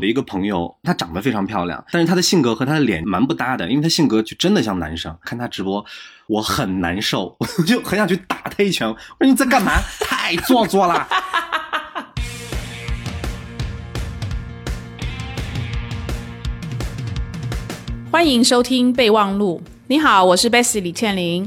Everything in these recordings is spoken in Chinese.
我的一个朋友，她长得非常漂亮，但是她的性格和她的脸蛮不搭的，因为她性格就真的像男生。看她直播，我很难受，我就很想去打她一拳。我说你在干嘛？太做作了。欢迎收听备忘录。你好，我是 Bessy 李倩玲。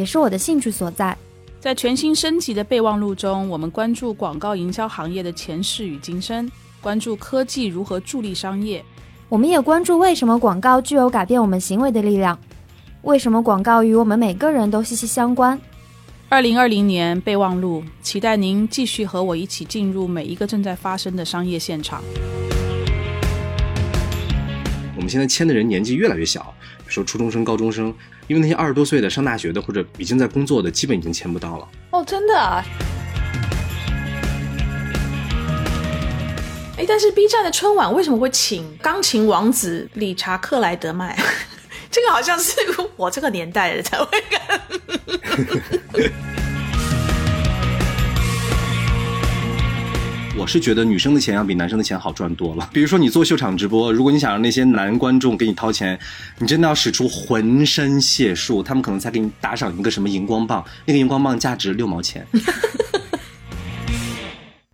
也是我的兴趣所在。在全新升级的备忘录中，我们关注广告营销行业的前世与今生，关注科技如何助力商业。我们也关注为什么广告具有改变我们行为的力量，为什么广告与我们每个人都息息相关。二零二零年备忘录，期待您继续和我一起进入每一个正在发生的商业现场。现在签的人年纪越来越小，比如说初中生、高中生，因为那些二十多岁的上大学的或者已经在工作的，基本已经签不到了。哦，真的啊！哎，但是 B 站的春晚为什么会请钢琴王子理查克莱德曼？这个好像是我这个年代的才会干。我是觉得女生的钱要比男生的钱好赚多了。比如说你做秀场直播，如果你想让那些男观众给你掏钱，你真的要使出浑身解数，他们可能才给你打赏一个什么荧光棒，那个荧光棒价值六毛钱。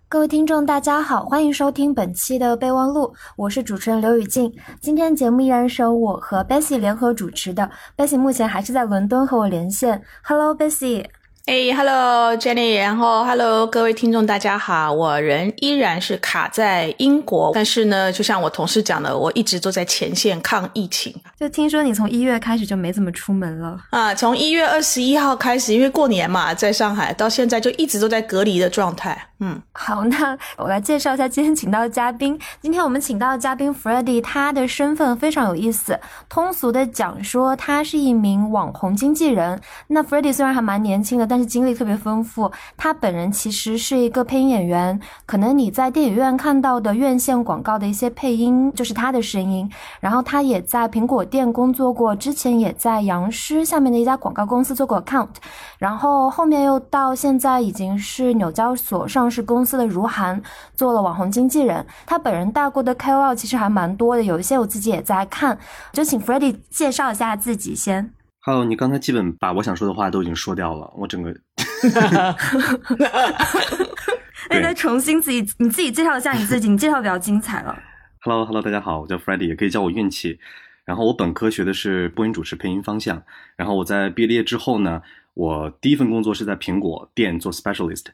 各位听众，大家好，欢迎收听本期的备忘录，我是主持人刘雨静。今天节目依然是由我和 Bessy 联合主持的，Bessy 目前还是在伦敦和我连线。Hello，Bessy。哎，Hello，Jenny，然后 Hello，各位听众，大家好，我人依然是卡在英国，但是呢，就像我同事讲的，我一直都在前线抗疫情。就听说你从一月开始就没怎么出门了啊？从一月二十一号开始，因为过年嘛，在上海，到现在就一直都在隔离的状态。嗯，好，那我来介绍一下今天请到的嘉宾。今天我们请到的嘉宾 Freddie，他的身份非常有意思。通俗的讲说，他是一名网红经纪人。那 Freddie 虽然还蛮年轻的，但是经历特别丰富。他本人其实是一个配音演员，可能你在电影院看到的院线广告的一些配音就是他的声音。然后他也在苹果店工作过，之前也在杨师下面的一家广告公司做过 account，然后后面又到现在已经是纽交所上。是公司的如涵做了网红经纪人，他本人带过的 KOL 其实还蛮多的，有一些我自己也在看，就请 Freddie 介绍一下自己先。Hello，你刚才基本把我想说的话都已经说掉了，我整个。那再重新自己你自己介绍一下你自己，你介绍比较精彩了。Hello，Hello，大家好，我叫 Freddie，也可以叫我运气。然后我本科学的是播音主持配音方向，然后我在毕业之后呢，我第一份工作是在苹果店做 specialist。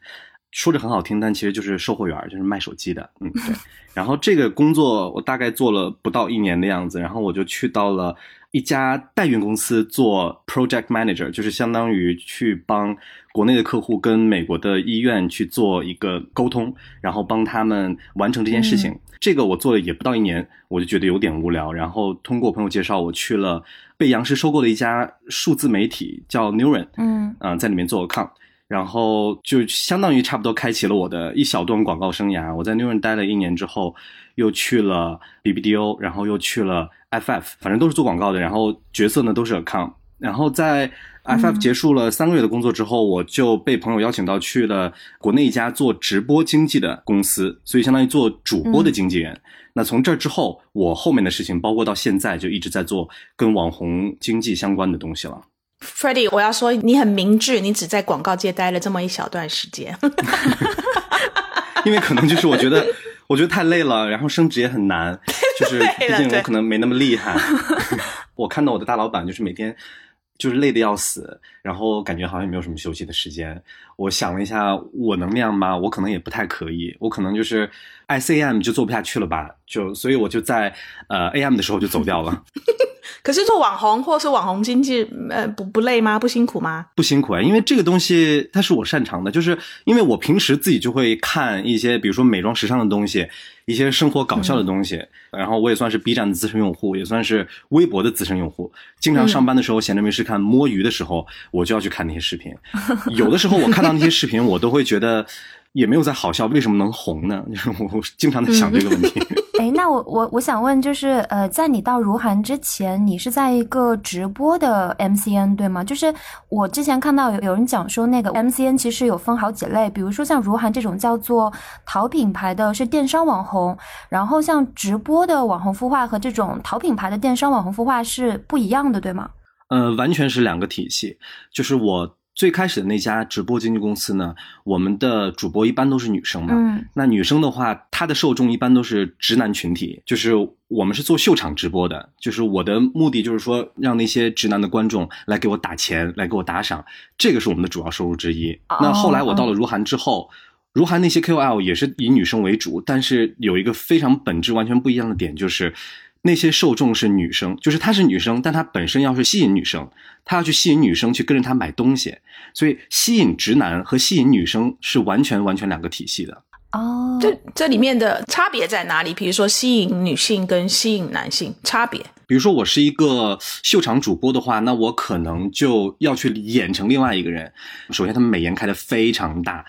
说着很好听，但其实就是售货员，就是卖手机的。嗯，对。然后这个工作我大概做了不到一年的样子，然后我就去到了一家代运公司做 project manager，就是相当于去帮国内的客户跟美国的医院去做一个沟通，然后帮他们完成这件事情。这个我做了也不到一年，我就觉得有点无聊。然后通过朋友介绍，我去了被杨石收购的一家数字媒体，叫 Neuron。嗯，嗯，在里面做 account。然后就相当于差不多开启了我的一小段广告生涯。我在 Newn 待了一年之后，又去了 BBDO，然后又去了 FF，反正都是做广告的。然后角色呢都是 account。然后在 FF 结束了三个月的工作之后，我就被朋友邀请到去了国内一家做直播经济的公司，所以相当于做主播的经纪人。那从这儿之后，我后面的事情，包括到现在就一直在做跟网红经济相关的东西了。Freddie，我要说你很明智，你只在广告界待了这么一小段时间，因为可能就是我觉得，我觉得太累了，然后升职也很难，就是毕竟我可能没那么厉害。我看到我的大老板就是每天就是累得要死，然后感觉好像也没有什么休息的时间。我想了一下，我能那样吗？我可能也不太可以，我可能就是 ICM 就做不下去了吧，就所以我就在呃 AM 的时候就走掉了。可是做网红或是网红经济，呃，不不累吗？不辛苦吗？不辛苦啊，因为这个东西它是我擅长的，就是因为我平时自己就会看一些，比如说美妆时尚的东西，一些生活搞笑的东西，然后我也算是 B 站的资深用户，也算是微博的资深用户。经常上班的时候闲着没事看摸鱼的时候，我就要去看那些视频。有的时候我看到那些视频，我都会觉得也没有在好笑，为什么能红呢？就是我经常在想这个问题。哎，那我我我想问，就是呃，在你到如涵之前，你是在一个直播的 MCN 对吗？就是我之前看到有有人讲说，那个 MCN 其实有分好几类，比如说像如涵这种叫做淘品牌的，是电商网红，然后像直播的网红孵化和这种淘品牌的电商网红孵化是不一样的，对吗？呃，完全是两个体系。就是我最开始的那家直播经纪公司呢，我们的主播一般都是女生嘛。嗯那女生的话，她的受众一般都是直男群体，就是我们是做秀场直播的，就是我的目的就是说让那些直男的观众来给我打钱，来给我打赏，这个是我们的主要收入之一。哦那后来我到了如涵之后。如涵那些 KOL 也是以女生为主，但是有一个非常本质完全不一样的点，就是那些受众是女生，就是她是女生，但她本身要是吸引女生，她要去吸引女生去跟着她买东西，所以吸引直男和吸引女生是完全完全两个体系的。哦，这这里面的差别在哪里？比如说吸引女性跟吸引男性差别。比如说我是一个秀场主播的话，那我可能就要去演成另外一个人。首先，他们美颜开的非常大，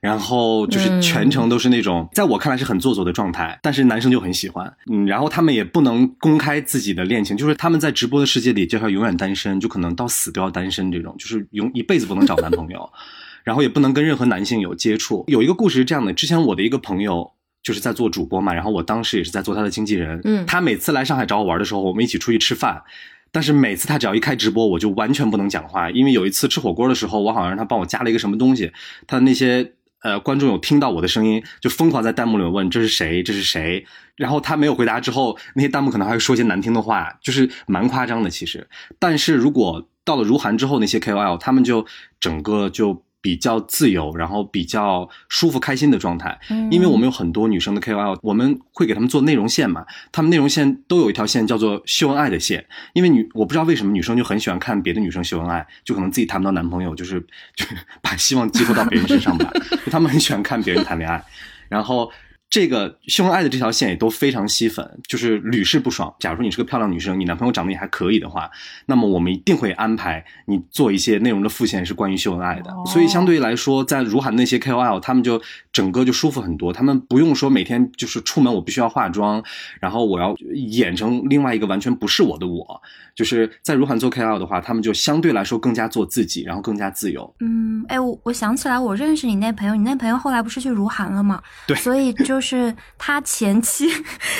然后就是全程都是那种、在我看来是很做作的状态，但是男生就很喜欢。嗯，然后他们也不能公开自己的恋情，就是他们在直播的世界里就要永远单身，就可能到死都要单身这种，就是永一辈子不能找男朋友。然后也不能跟任何男性有接触。有一个故事是这样的：之前我的一个朋友就是在做主播嘛，然后我当时也是在做他的经纪人。嗯他每次来上海找我玩的时候，我们一起出去吃饭。但是每次他只要一开直播，我就完全不能讲话，因为有一次吃火锅的时候，我好像让他帮我加了一个什么东西，他那些呃观众有听到我的声音，就疯狂在弹幕里问这是谁，这是谁。然后他没有回答之后，那些弹幕可能还会说一些难听的话，就是蛮夸张的其实。但是如果到了如涵之后，那些 KOL 他们就整个就比较自由，然后比较舒服开心的状态。嗯因为我们有很多女生的 KOL，我们会给他们做内容线嘛，他们内容线都有一条线叫做秀恩爱的线。因为女我不知道为什么女生就很喜欢看别的女生秀恩爱，就可能自己谈不到男朋友，就是就把希望寄托到别人身上吧，就他们很喜欢看别人谈恋爱，然后。这个秀恩爱的这条线也都非常吸粉，就是屡试不爽。假如说你是个漂亮女生，你男朋友长得也还可以的话，那么我们一定会安排你做一些内容的副线是关于秀恩爱的。哦所以相对来说，在如涵那些 KOL，他们就整个就舒服很多，他们不用说每天就是出门我必须要化妆，然后我要演成另外一个完全不是我的我。就是在如涵做 KOL 的话，他们就相对来说更加做自己，然后更加自由。嗯，哎，我我想起来，我认识你那朋友，你那朋友后来不是去如涵了吗？对所以就是他前期，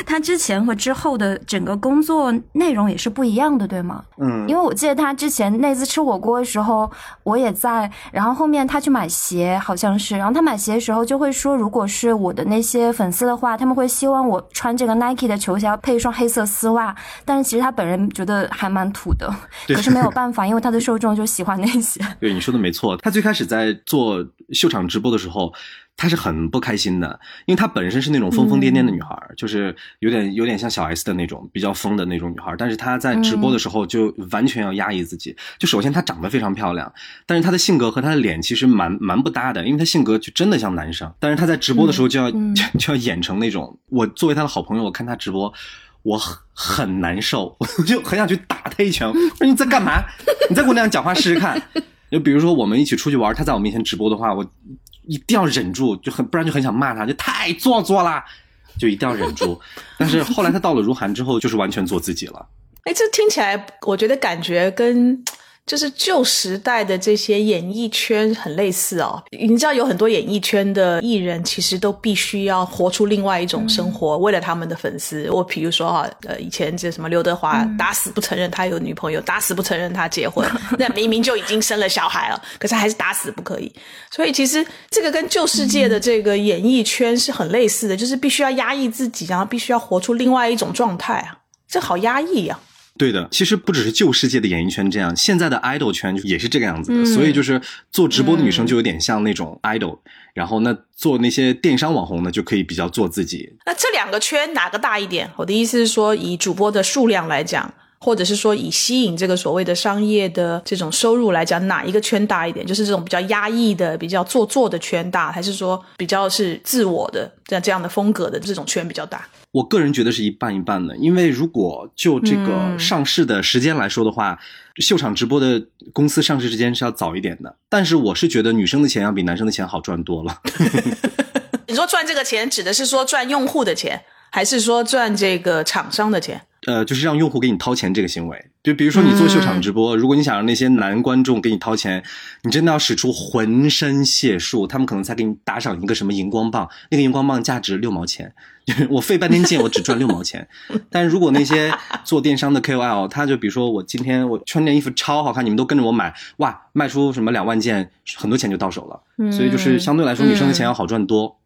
他之前和之后的整个工作内容也是不一样的，对吗？嗯因为我记得他之前那次吃火锅的时候，我也在，然后后面他去买鞋，好像是，然后他买鞋的时候就会说，如果是我的那些粉丝的话，他们会希望我穿这个 Nike 的球鞋要配一双黑色丝袜，但是其实他本人觉得还蛮土的，对可是没有办法，因为他的受众就喜欢那些。对你说的没错，他最开始在做秀场直播的时候，他是很不开心的，因为她本身是那种疯疯癫癫的女孩，就是有点有点像小 S 的那种比较疯的那种女孩，但是她在直播的时候就完全要压抑自己。就首先她长得非常漂亮，但是她的性格和她的脸其实蛮蛮不搭的，因为她性格就真的像男生，但是她在直播的时候就要、就 就要演成那种。我作为她的好朋友，我看她直播。我很很难受，我就很想去打她一拳。我说你在干嘛？你再给我那样讲话试试看。就比如说我们一起出去玩，她在我面前直播的话，我一定要忍住，就很不然就很想骂他，就太做作啦，就一定要忍住。但是后来他到了如涵之后，就是完全做自己了。哎，这听起来，我觉得感觉跟就是旧时代的这些演艺圈很类似哦。你知道，有很多演艺圈的艺人，其实都必须要活出另外一种生活，为了他们的粉丝。我比如说哈，呃，以前这什么刘德华，打死不承认他有女朋友，打死不承认他结婚，那明明就已经生了小孩了，可是还是打死不可以。所以其实这个跟旧世界的这个演艺圈是很类似的，就是必须要压抑自己，然后必须要活出另外一种状态啊，这好压抑呀、对的，其实不只是旧世界的演艺圈这样，现在的 idol 圈也是这个样子的。嗯所以就是做直播的女生就有点像那种 idol，、然后那做那些电商网红呢就可以比较做自己。那这两个圈哪个大一点？我的意思是说，以主播的数量来讲，或者是说以吸引这个所谓的商业的这种收入来讲，哪一个圈大一点？就是这种比较压抑的、比较做作的圈大，还是说比较是自我的这样这样的风格的这种圈比较大？我个人觉得是一半一半的，因为如果就这个上市的时间来说的话，秀场直播的公司上市时间是要早一点的。但是我是觉得女生的钱要比男生的钱好赚多了。你说赚这个钱指的是说赚用户的钱，还是说赚这个厂商的钱？呃，就是让用户给你掏钱这个行为，就比如说你做秀场直播，如果你想让那些男观众给你掏钱，你真的要使出浑身解数，他们可能才给你打赏一个什么荧光棒，那个荧光棒价值六毛钱，我费半天劲，我只赚六毛钱。但是如果那些做电商的 KOL，他就比如说我今天我穿件衣服超好看，你们都跟着我买，哇，卖出什么两万件，很多钱就到手了。所以就是相对来说，女生的钱要好赚多。嗯，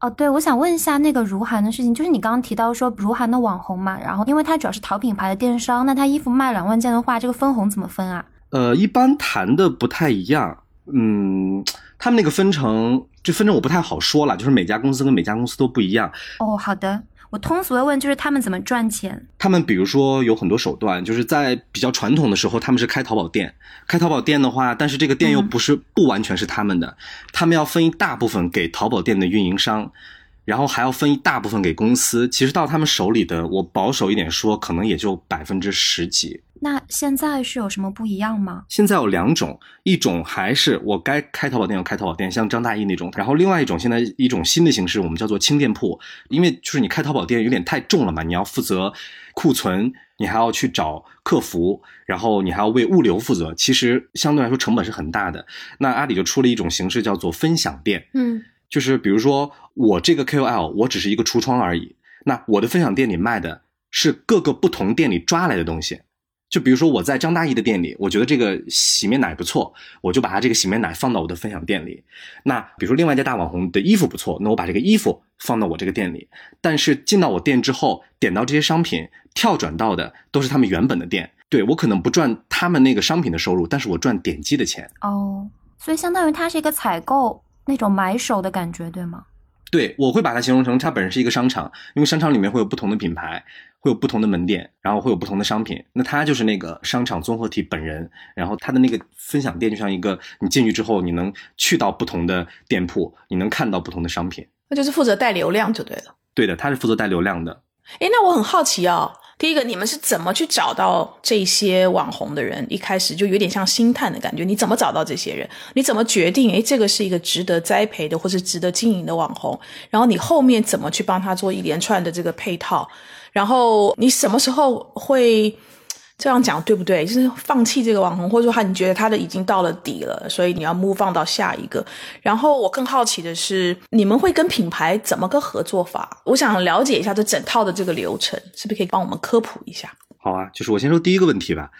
哦，对，我想问一下那个如涵的事情，就是你刚刚提到说如涵的网红嘛，然后因为他主要是淘品牌的电商，那他衣服卖两万件的话，这个分红怎么分啊？呃，一般谈的不太一样，嗯，他们那个分成，就分成我不太好说了，就是每家公司跟每家公司都不一样。哦，好的。我通俗的问，就是他们怎么赚钱？他们比如说有很多手段，就是在比较传统的时候，他们是开淘宝店。开淘宝店的话，但是这个店又不是不完全是他们的，他们要分一大部分给淘宝店的运营商，然后还要分一大部分给公司。其实到他们手里的，我保守一点说，可能也就百分之十几。那现在是有什么不一样吗？现在有两种，一种还是我该开淘宝店要开淘宝店，像张大奕那种；然后另外一种，现在一种新的形式，我们叫做轻店铺。因为就是你开淘宝店有点太重了嘛，你要负责库存，你还要去找客服，然后你还要为物流负责，其实相对来说成本是很大的。那阿里就出了一种形式，叫做分享店。嗯，就是比如说我这个 KOL，我只是一个橱窗而已，那我的分享店里卖的是各个不同店里抓来的东西。就比如说我在张大奕的店里，我觉得这个洗面奶不错，我就把它这个洗面奶放到我的分享店里。那比如说另外一家大网红的衣服不错，那我把这个衣服放到我这个店里。但是进到我店之后，点到这些商品，跳转到的都是他们原本的店。对我可能不赚他们那个商品的收入，但是我赚点击的钱。哦，所以相当于它是一个采购那种买手的感觉，对吗？对，我会把它形容成它本身是一个商场，因为商场里面会有不同的品牌。会有不同的门店，然后会有不同的商品，那他就是那个商场综合体本人，然后他的那个分享店就像一个，你进去之后，你能去到不同的店铺，你能看到不同的商品，那就是负责带流量就对了。对的，他是负责带流量的。哎，那我很好奇啊，第一个，你们是怎么去找到这些网红的人？一开始就有点像星探的感觉，你怎么找到这些人？你怎么决定？哎，这个是一个值得栽培的或是值得经营的网红？然后你后面怎么去帮他做一连串的这个配套？然后你什么时候会这样讲，对不对？就是放弃这个网红，或者说他你觉得他的已经到了底了，所以你要 move 放到下一个。然后我更好奇的是，你们会跟品牌怎么个合作法？我想了解一下这整套的这个流程，是不是可以帮我们科普一下？好啊，就是我先说第一个问题吧。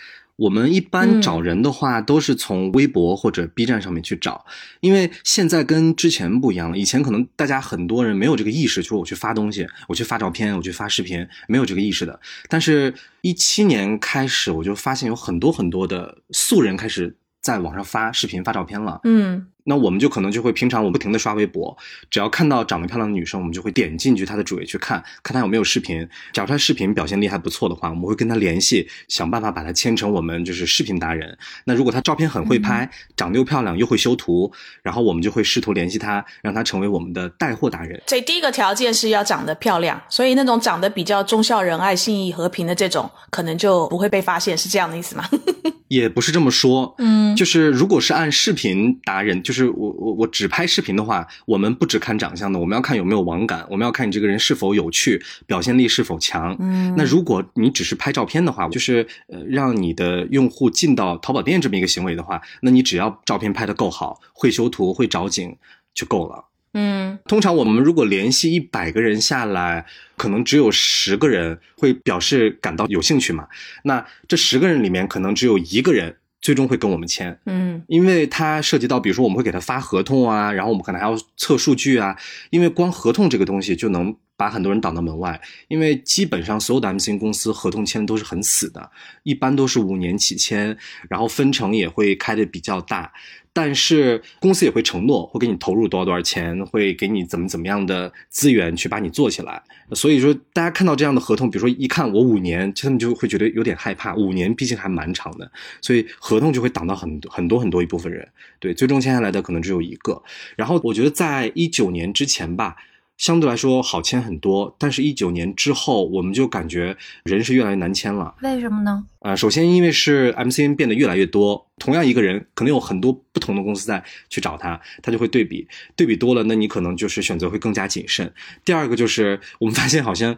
我们一般找人的话，都是从微博或者 B 站上面去找，因为现在跟之前不一样了。以前可能大家很多人没有这个意识，就是我去发东西，我去发照片，我去发视频，没有这个意识的。但是，一七年开始，我就发现有很多很多的素人开始在网上发视频、发照片了。嗯。那我们就可能就会平常我不停的刷微博，只要看到长得漂亮的女生，我们就会点进去她的主页去看看她有没有视频。假如她视频表现力还不错的话，我们会跟她联系，想办法把她牵成我们就是视频达人。那如果她照片很会拍，长得又漂亮又会修图，然后我们就会试图联系她，让她成为我们的带货达人。所以第一个条件是要长得漂亮，所以那种长得比较忠孝仁爱、信义和平的这种，可能就不会被发现，是这样的意思吗？也不是这么说，嗯，就是如果是按视频达人，就是我我我只拍视频的话，我们不只看长相的，我们要看有没有网感，我们要看你这个人是否有趣，表现力是否强。嗯，那如果你只是拍照片的话，就是呃让你的用户进到淘宝店这么一个行为的话，那你只要照片拍的够好，会修图，会找景就够了。嗯，通常我们如果联系一百个人下来，可能只有十个人会表示感到有兴趣嘛。那这十个人里面，可能只有一个人最终会跟我们签。嗯，因为它涉及到，比如说我们会给他发合同啊，然后我们可能还要测数据啊。因为光合同这个东西就能把很多人挡到门外。因为基本上所有的 MCN 公司合同签的都是很死的，一般都是五年起签，然后分成也会开的比较大。但是公司也会承诺会给你投入多少多少钱，会给你怎么怎么样的资源去把你做起来。所以说，大家看到这样的合同，比如说一看我五年，他们就会觉得有点害怕。五年毕竟还蛮长的，所以合同就会挡到很很多很多一部分人。对，最终签下来的可能只有一个。然后我觉得在一九年之前吧。相对来说好签很多，但是，一九年之后，我们就感觉人是越来越难签了。为什么呢？呃，首先，因为是 MCN 变得越来越多，同样一个人，可能有很多不同的公司在去找他，他就会对比，对比多了，那你可能就是选择会更加谨慎。第二个就是，我们发现好像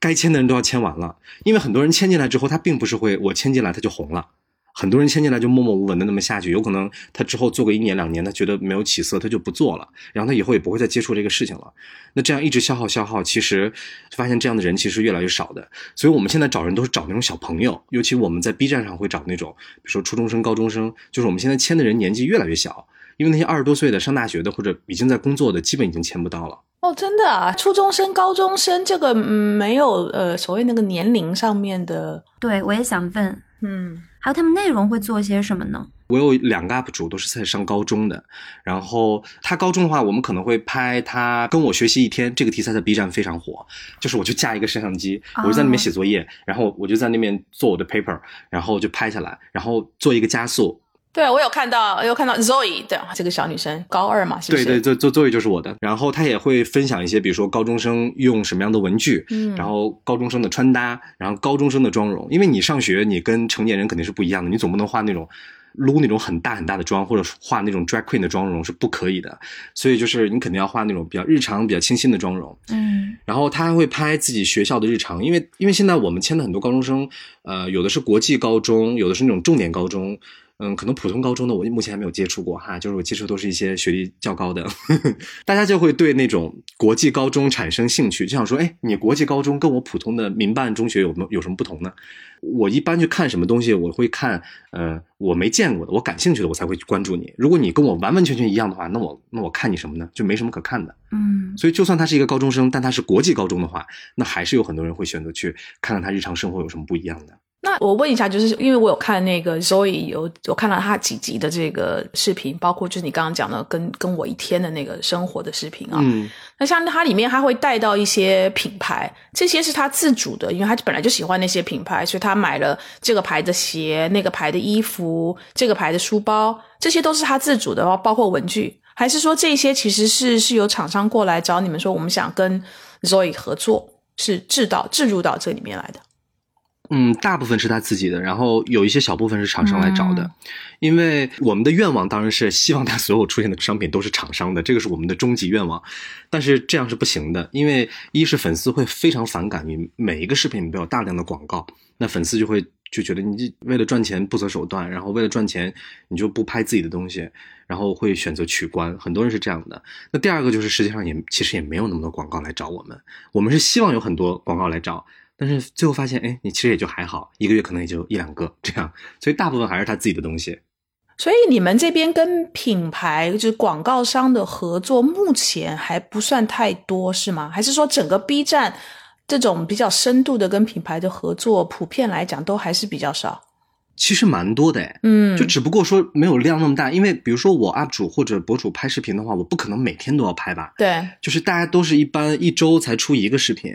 该签的人都要签完了，因为很多人签进来之后，他并不是会我签进来他就红了。很多人签进来就默默无闻的那么下去，有可能他之后做个一年两年，他觉得没有起色，他就不做了，然后他以后也不会再接触这个事情了。那这样一直消耗消耗，其实发现这样的人其实越来越少的。所以我们现在找人都是找那种小朋友，尤其我们在 B 站上会找那种，比如说初中生、高中生，就是我们现在签的人年纪越来越小，因为那些二十多岁的上大学的或者已经在工作的，基本已经签不到了。哦，真的啊，初中生、高中生这个没有呃所谓那个年龄上面的。对，我也想问，嗯。还有他们内容会做些什么呢？我有两个 UP 主都是在上高中的，然后他高中的话，我们可能会拍他跟我学习一天这个题材在 B 站非常火，就是我就架一个摄像机，我就在那边写作业，然后我就在那边做我的 paper，然后就拍下来，然后做一个加速。对，我有看到，有看到 Zoe 的这个小女生，高二嘛，是不是？对对，做 Zoe 就是我的。然后她也会分享一些，比如说高中生用什么样的文具，嗯，然后高中生的穿搭，然后高中生的妆容。因为你上学，你跟成年人肯定是不一样的，你总不能画那种撸那种很大很大的妆，或者化那种 drag queen 的妆容是不可以的。所以就是你肯定要化那种比较日常、比较清新的妆容。嗯，然后她还会拍自己学校的日常，因为因为现在我们签的很多高中生，呃，有的是国际高中，有的是那种重点高中。嗯，可能普通高中的我目前还没有接触过哈，就是我接触都是一些学历较高的，大家就会对那种国际高中产生兴趣，就想说，哎，你国际高中跟我普通的民办中学有没有什么不同呢？我一般去看什么东西，我会看，呃，我没见过的，我感兴趣的，我才会去关注你。如果你跟我完完全全一样的话，那我那我看你什么呢？就没什么可看的。嗯，所以就算他是一个高中生，但他是国际高中的话，那还是有很多人会选择去看看他日常生活有什么不一样的。那我问一下，就是因为我有看那个 Zoe 有有看到他几集的这个视频，包括就是你刚刚讲的跟跟我一天的那个生活的视频啊。嗯。那像它里面他会带到一些品牌，这些是他自主的，因为他本来就喜欢那些品牌，所以他买了这个牌的鞋、那个牌的衣服、这个牌的书包，这些都是他自主的，包括文具。还是说这些其实是是有厂商过来找你们说，我们想跟 Zoe 合作，是制到置入到这里面来的？嗯，大部分是他自己的，然后有一些小部分是厂商来找的，因为我们的愿望当然是希望他所有出现的商品都是厂商的，这个是我们的终极愿望。但是这样是不行的，因为一是粉丝会非常反感你每一个视频里面有大量的广告，那粉丝就会就觉得你为了赚钱不择手段，然后为了赚钱你就不拍自己的东西，然后会选择取关，很多人是这样的。那第二个就是实际上也其实也没有那么多广告来找我们，我们是希望有很多广告来找。但是最后发现，哎，你其实也就还好，一个月可能也就一两个这样，所以大部分还是他自己的东西。所以你们这边跟品牌就是广告商的合作，目前还不算太多，是吗？还是说整个 B 站这种比较深度的跟品牌的合作，普遍来讲都还是比较少？其实蛮多的，哎，嗯，就只不过说没有量那么大，因为比如说我 UP 主或者博主拍视频的话，我不可能每天都要拍吧？对，就是大家都是一般一周才出一个视频。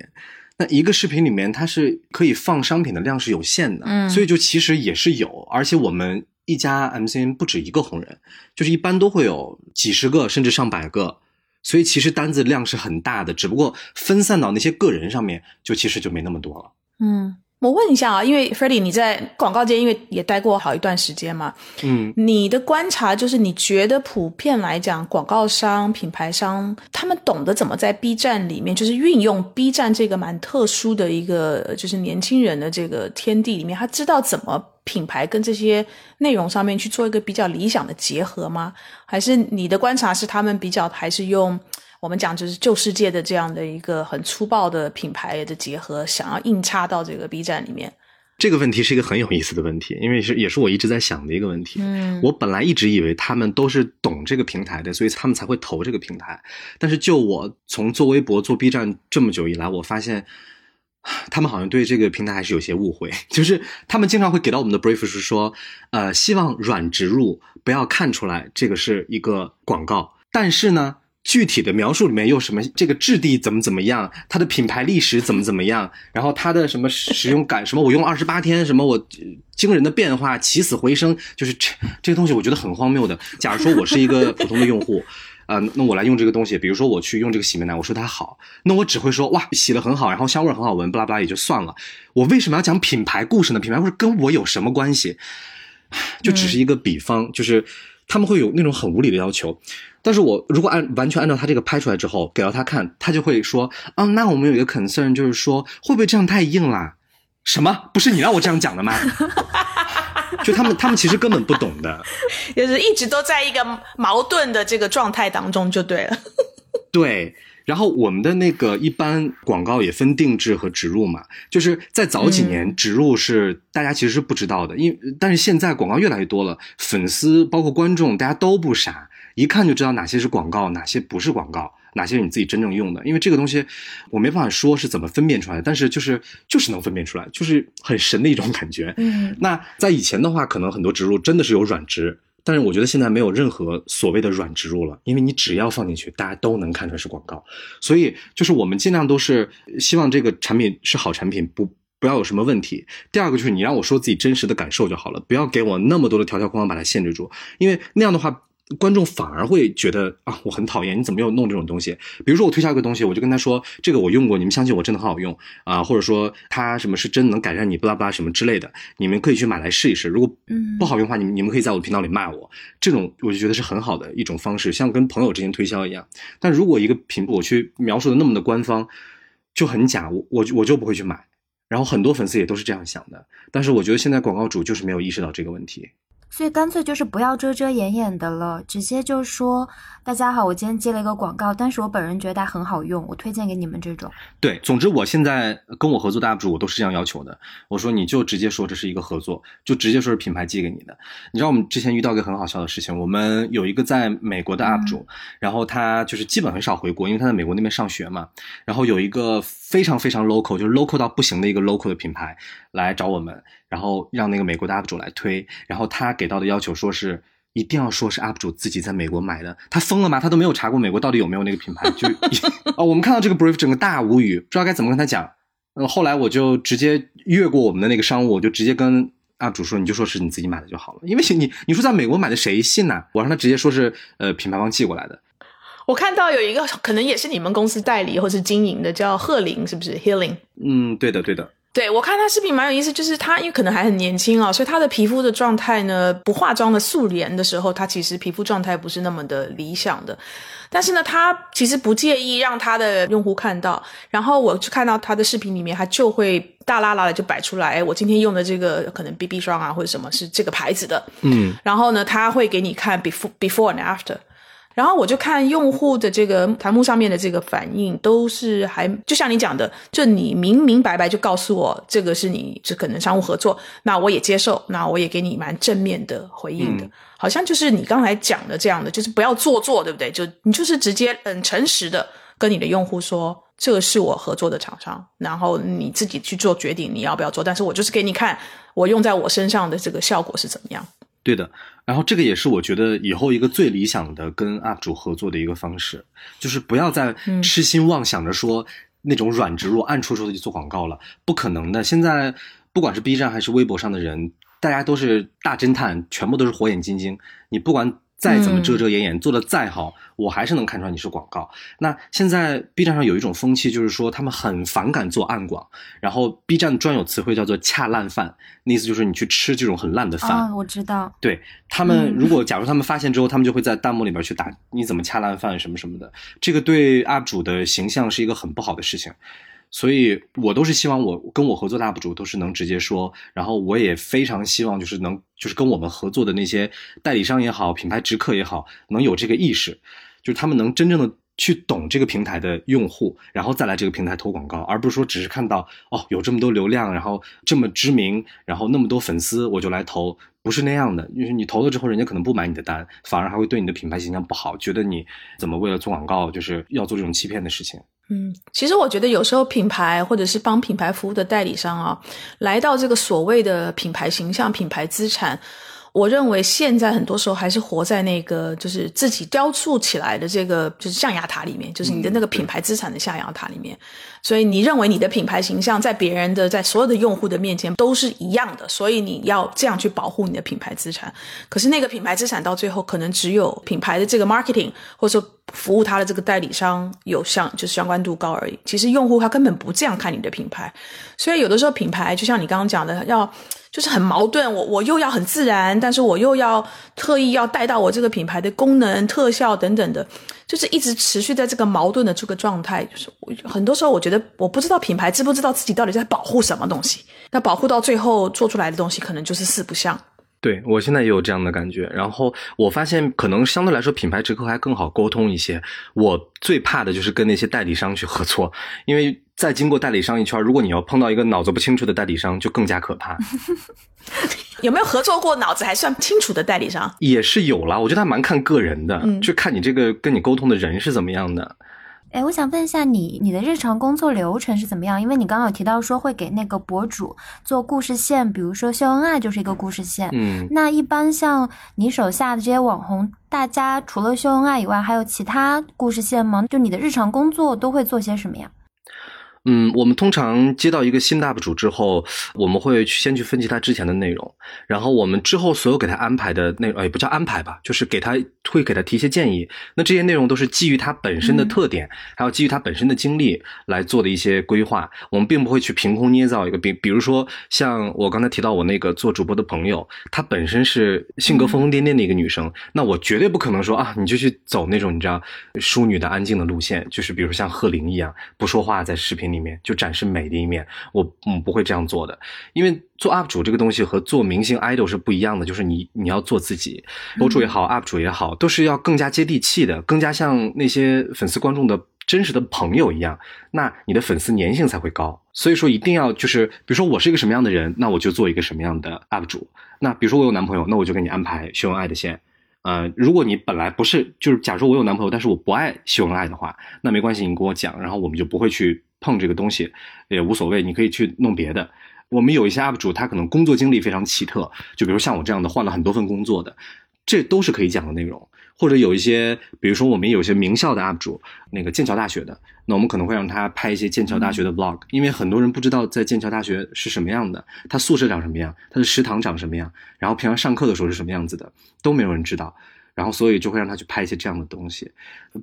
那一个视频里面，它是可以放商品的量是有限的，嗯，所以就其实也是有，而且我们一家 MCN 不止一个红人，就是一般都会有几十个甚至上百个，所以其实单子量是很大的，只不过分散到那些个人上面，就其实就没那么多了，嗯。我问一下啊，因为 Freddie 你在广告界因为也待过好一段时间嘛，嗯，你的观察就是你觉得普遍来讲，广告商、品牌商他们懂得怎么在 B 站里面，就是运用 B 站这个蛮特殊的一个就是年轻人的这个天地里面，他知道怎么品牌跟这些内容上面去做一个比较理想的结合吗？还是你的观察是他们比较还是用？我们讲就是旧世界的这样的一个很粗暴的品牌的结合，想要硬插到这个 B 站里面。这个问题是一个很有意思的问题，因为是也是我一直在想的一个问题。嗯，我本来一直以为他们都是懂这个平台的，所以他们才会投这个平台。但是就我从做微博、做 B 站这么久以来，我发现他们好像对这个平台还是有些误会，就是他们经常会给到我们的 brief 是说，呃，希望软植入不要看出来这个是一个广告，但是呢，具体的描述里面又什么这个质地怎么怎么样，它的品牌历史怎么怎么样，然后它的什么使用感，什么我用二十八天，什么我惊人的变化，起死回生，就是这这个东西我觉得很荒谬的。假如说我是一个普通的用户。呃，那我来用这个东西，比如说我去用这个洗面奶，我说它好，那我只会说哇，洗的很好，然后香味很好闻，巴拉巴拉也就算了。我为什么要讲品牌故事呢？品牌故事跟我有什么关系？就只是一个比方，就是他们会有那种很无理的要求。但是我如果按完全按照他这个拍出来之后给到他看，他就会说，啊，那我们有一个 concern，就是说会不会这样太硬啦？什么？不是你让我这样讲的吗？就他们，他们其实根本不懂的，就是一直都在一个矛盾的这个状态当中，就对了。对，然后我们的那个一般广告也分定制和植入嘛，就是在早几年植入是大家其实是不知道的，因为但是现在广告越来越多了，粉丝包括观众大家都不傻，一看就知道哪些是广告，哪些不是广告。哪些是你自己真正用的？因为这个东西我没办法说是怎么分辨出来的，但是就是就是能分辨出来，就是很神的一种感觉。嗯，那在以前的话，可能很多植入真的是有软植，但是我觉得现在没有任何所谓的软植入了，因为你只要放进去，大家都能看出来是广告。所以就是我们尽量都是希望这个产品是好产品，不不要有什么问题。第二个就是你让我说自己真实的感受就好了，不要给我那么多的条条框框把它限制住，因为那样的话。观众反而会觉得啊，我很讨厌，你怎么又弄这种东西？比如说我推销一个东西，我就跟他说，这个我用过，你们相信我真的很好用啊，或者说它什么是真能改善你巴拉巴拉什么之类的，你们可以去买来试一试。如果不好用的话，你们你们可以在我的频道里骂我。这种我就觉得是很好的一种方式，像跟朋友之间推销一样。但如果一个品我去描述的那么的官方，就很假，我我我就不会去买。然后很多粉丝也都是这样想的，但是我觉得现在广告主就是没有意识到这个问题。所以干脆就是不要遮遮掩掩的了，直接就说：“大家好，我今天接了一个广告，但是我本人觉得它很好用，我推荐给你们这种。”对，总之我现在跟我合作的 UP 主，我都是这样要求的。我说你就直接说这是一个合作，就直接说是品牌寄给你的。你知道我们之前遇到一个很好笑的事情，我们有一个在美国的 UP 主，然后他就是基本很少回国，因为他在美国那边上学嘛。然后有一个非常非常 local，就是 local 到不行的一个 local 的品牌来找我们。然后让那个美国的 UP 主来推，然后他给到的要求说是一定要说是 UP 主自己在美国买的，他疯了吗？他都没有查过美国到底有没有那个品牌，就 哦，我们看到这个 brief 整个大无语，不知道该怎么跟他讲。呃，后来我就直接越过我们的那个商务，我就直接跟 UP 主说，你就说是你自己买的就好了，因为你你说在美国买的谁信呢？我让他直接说是呃品牌方寄过来的。我看到有一个可能也是你们公司代理或是经营的，叫贺林，是不是 Healing？嗯，对的，对的。对，我看他视频蛮有意思，就是他因为可能还很年轻啊，所以他的皮肤的状态呢，不化妆的素颜的时候，他其实皮肤状态不是那么的理想的。但是呢，他其实不介意让他的用户看到。然后我去看到他的视频里面，他就会大拉拉的就摆出来，我今天用的这个可能 BB 霜啊，或者什么是这个牌子的。嗯，然后呢，他会给你看 before before and after。然后我就看用户的这个弹幕上面的这个反应，都是还就像你讲的，就你明明白白就告诉我这个是你这可能商务合作，那我也接受，那我也给你蛮正面的回应的，好像就是你刚才讲的这样的，就是不要做作，对不对？就你就是直接很诚实的跟你的用户说，这个是我合作的厂商，然后你自己去做决定你要不要做，但是我就是给你看我用在我身上的这个效果是怎么样。对的，然后这个也是我觉得以后一个最理想的跟 UP 主合作的一个方式，就是不要再痴心妄想着说那种软植入暗戳戳的去做广告了，不可能的。现在不管是 B 站还是微博上的人，大家都是大侦探，全部都是火眼金睛，你不管。再怎么遮遮掩掩，做的再好，我还是能看出来你是广告。那现在 B 站上有一种风气，就是说他们很反感做暗广，然后 B 站专有词汇叫做“恰烂饭”，那意思就是你去吃这种很烂的饭。啊，我知道。对他们，如果假如他们发现之后，他们就会在弹幕里边去打你怎么恰烂饭什么什么的，这个对 UP 主的形象是一个很不好的事情。所以，我都是希望我跟我合作的 UP 主都是能直接说，然后我也非常希望就是能就是跟我们合作的那些代理商也好，品牌直客也好，能有这个意识，就是他们能真正的去懂这个平台的用户，然后再来这个平台投广告，而不是说只是看到哦有这么多流量，然后这么知名，然后那么多粉丝我就来投，不是那样的，就是你投了之后，人家可能不买你的单，反而还会对你的品牌形象不好，觉得你怎么为了做广告就是要做这种欺骗的事情。嗯，其实我觉得有时候品牌或者是帮品牌服务的代理商啊，来到这个所谓的品牌形象、品牌资产。我认为现在很多时候还是活在那个就是自己雕塑起来的这个就是象牙塔里面，就是你的那个品牌资产的象牙塔里面。所以你认为你的品牌形象在别人的在所有的用户的面前都是一样的，所以你要这样去保护你的品牌资产。可是那个品牌资产到最后可能只有品牌的这个 marketing 或者说服务他的这个代理商有相就是相关度高而已。其实用户他根本不这样看你的品牌，所以有的时候品牌就像你刚刚讲的要。就是很矛盾，我我又要很自然，但 是我又要特意要带到我这个品牌的功能、特效等等的，就是一直持续在这个矛盾的这个状态。就是我很多时候，我觉得我不知道品牌知不知道自己到底在保护什么东西，那保护到最后做出来的东西可能就是四不像。对我现在也有这样的感觉，然后我发现可能相对来说品牌直客还更好沟通一些。我最怕的就是跟那些代理商去合作，因为再经过代理商一圈，如果你要碰到一个脑子不清楚的代理商，就更加可怕。有没有合作过脑子还算清楚的代理商？也是有了，我觉得还蛮看个人的，就看你这个跟你沟通的人是怎么样的。哎，我想问一下你，你的日常工作流程是怎么样？因为你刚刚有提到说会给那个博主做故事线，比如说秀恩爱就是一个故事线。嗯，那一般像你手下的这些网红，大家除了秀恩爱以外，还有其他故事线吗？就你的日常工作都会做些什么呀？嗯，我们通常接到一个新 UP 主之后，我们会先去分析他之前的内容，然后我们之后所有给他安排的内容，也不叫安排吧，就是给他会给他提一些建议。那这些内容都是基于他本身的特点，还有基于他本身的经历来做的一些规划。我们并不会去凭空捏造一个，比比如说像我刚才提到我那个做主播的朋友，她本身是性格疯疯癫癫的一个女生，那我绝对不可能说啊，你就去走那种你知道淑女的安静的路线，就是比如像贺玲一样不说话在视频里。里面就展示美的一面，我嗯不会这样做的，因为做 UP 主这个东西和做明星 idol 是不一样的，就是你你要做自己，博主也好，UP 主也好，都是要更加接地气的，更加像那些粉丝观众的真实的朋友一样，那你的粉丝粘性才会高。所以说一定要就是，比如说我是一个什么样的人，那我就做一个什么样的 UP 主。那比如说我有男朋友，那我就给你安排秀恩爱的线。呃，如果你本来不是，就是假如说我有男朋友，但是我不爱秀恩爱的话，那没关系，你跟我讲，然后我们就不会去。碰这个东西也无所谓，你可以去弄别的。我们有一些 UP 主，他可能工作经历非常奇特，就比如像我这样的换了很多份工作的，这都是可以讲的内容。或者有一些，比如说我们有些名校的 UP 主，那个剑桥大学的，那我们可能会让他拍一些剑桥大学的 Vlog，因为很多人不知道在剑桥大学是什么样的，他宿舍长什么样，他的食堂长什么样，然后平常上课的时候是什么样子的，都没有人知道。然后所以就会让他去拍一些这样的东西，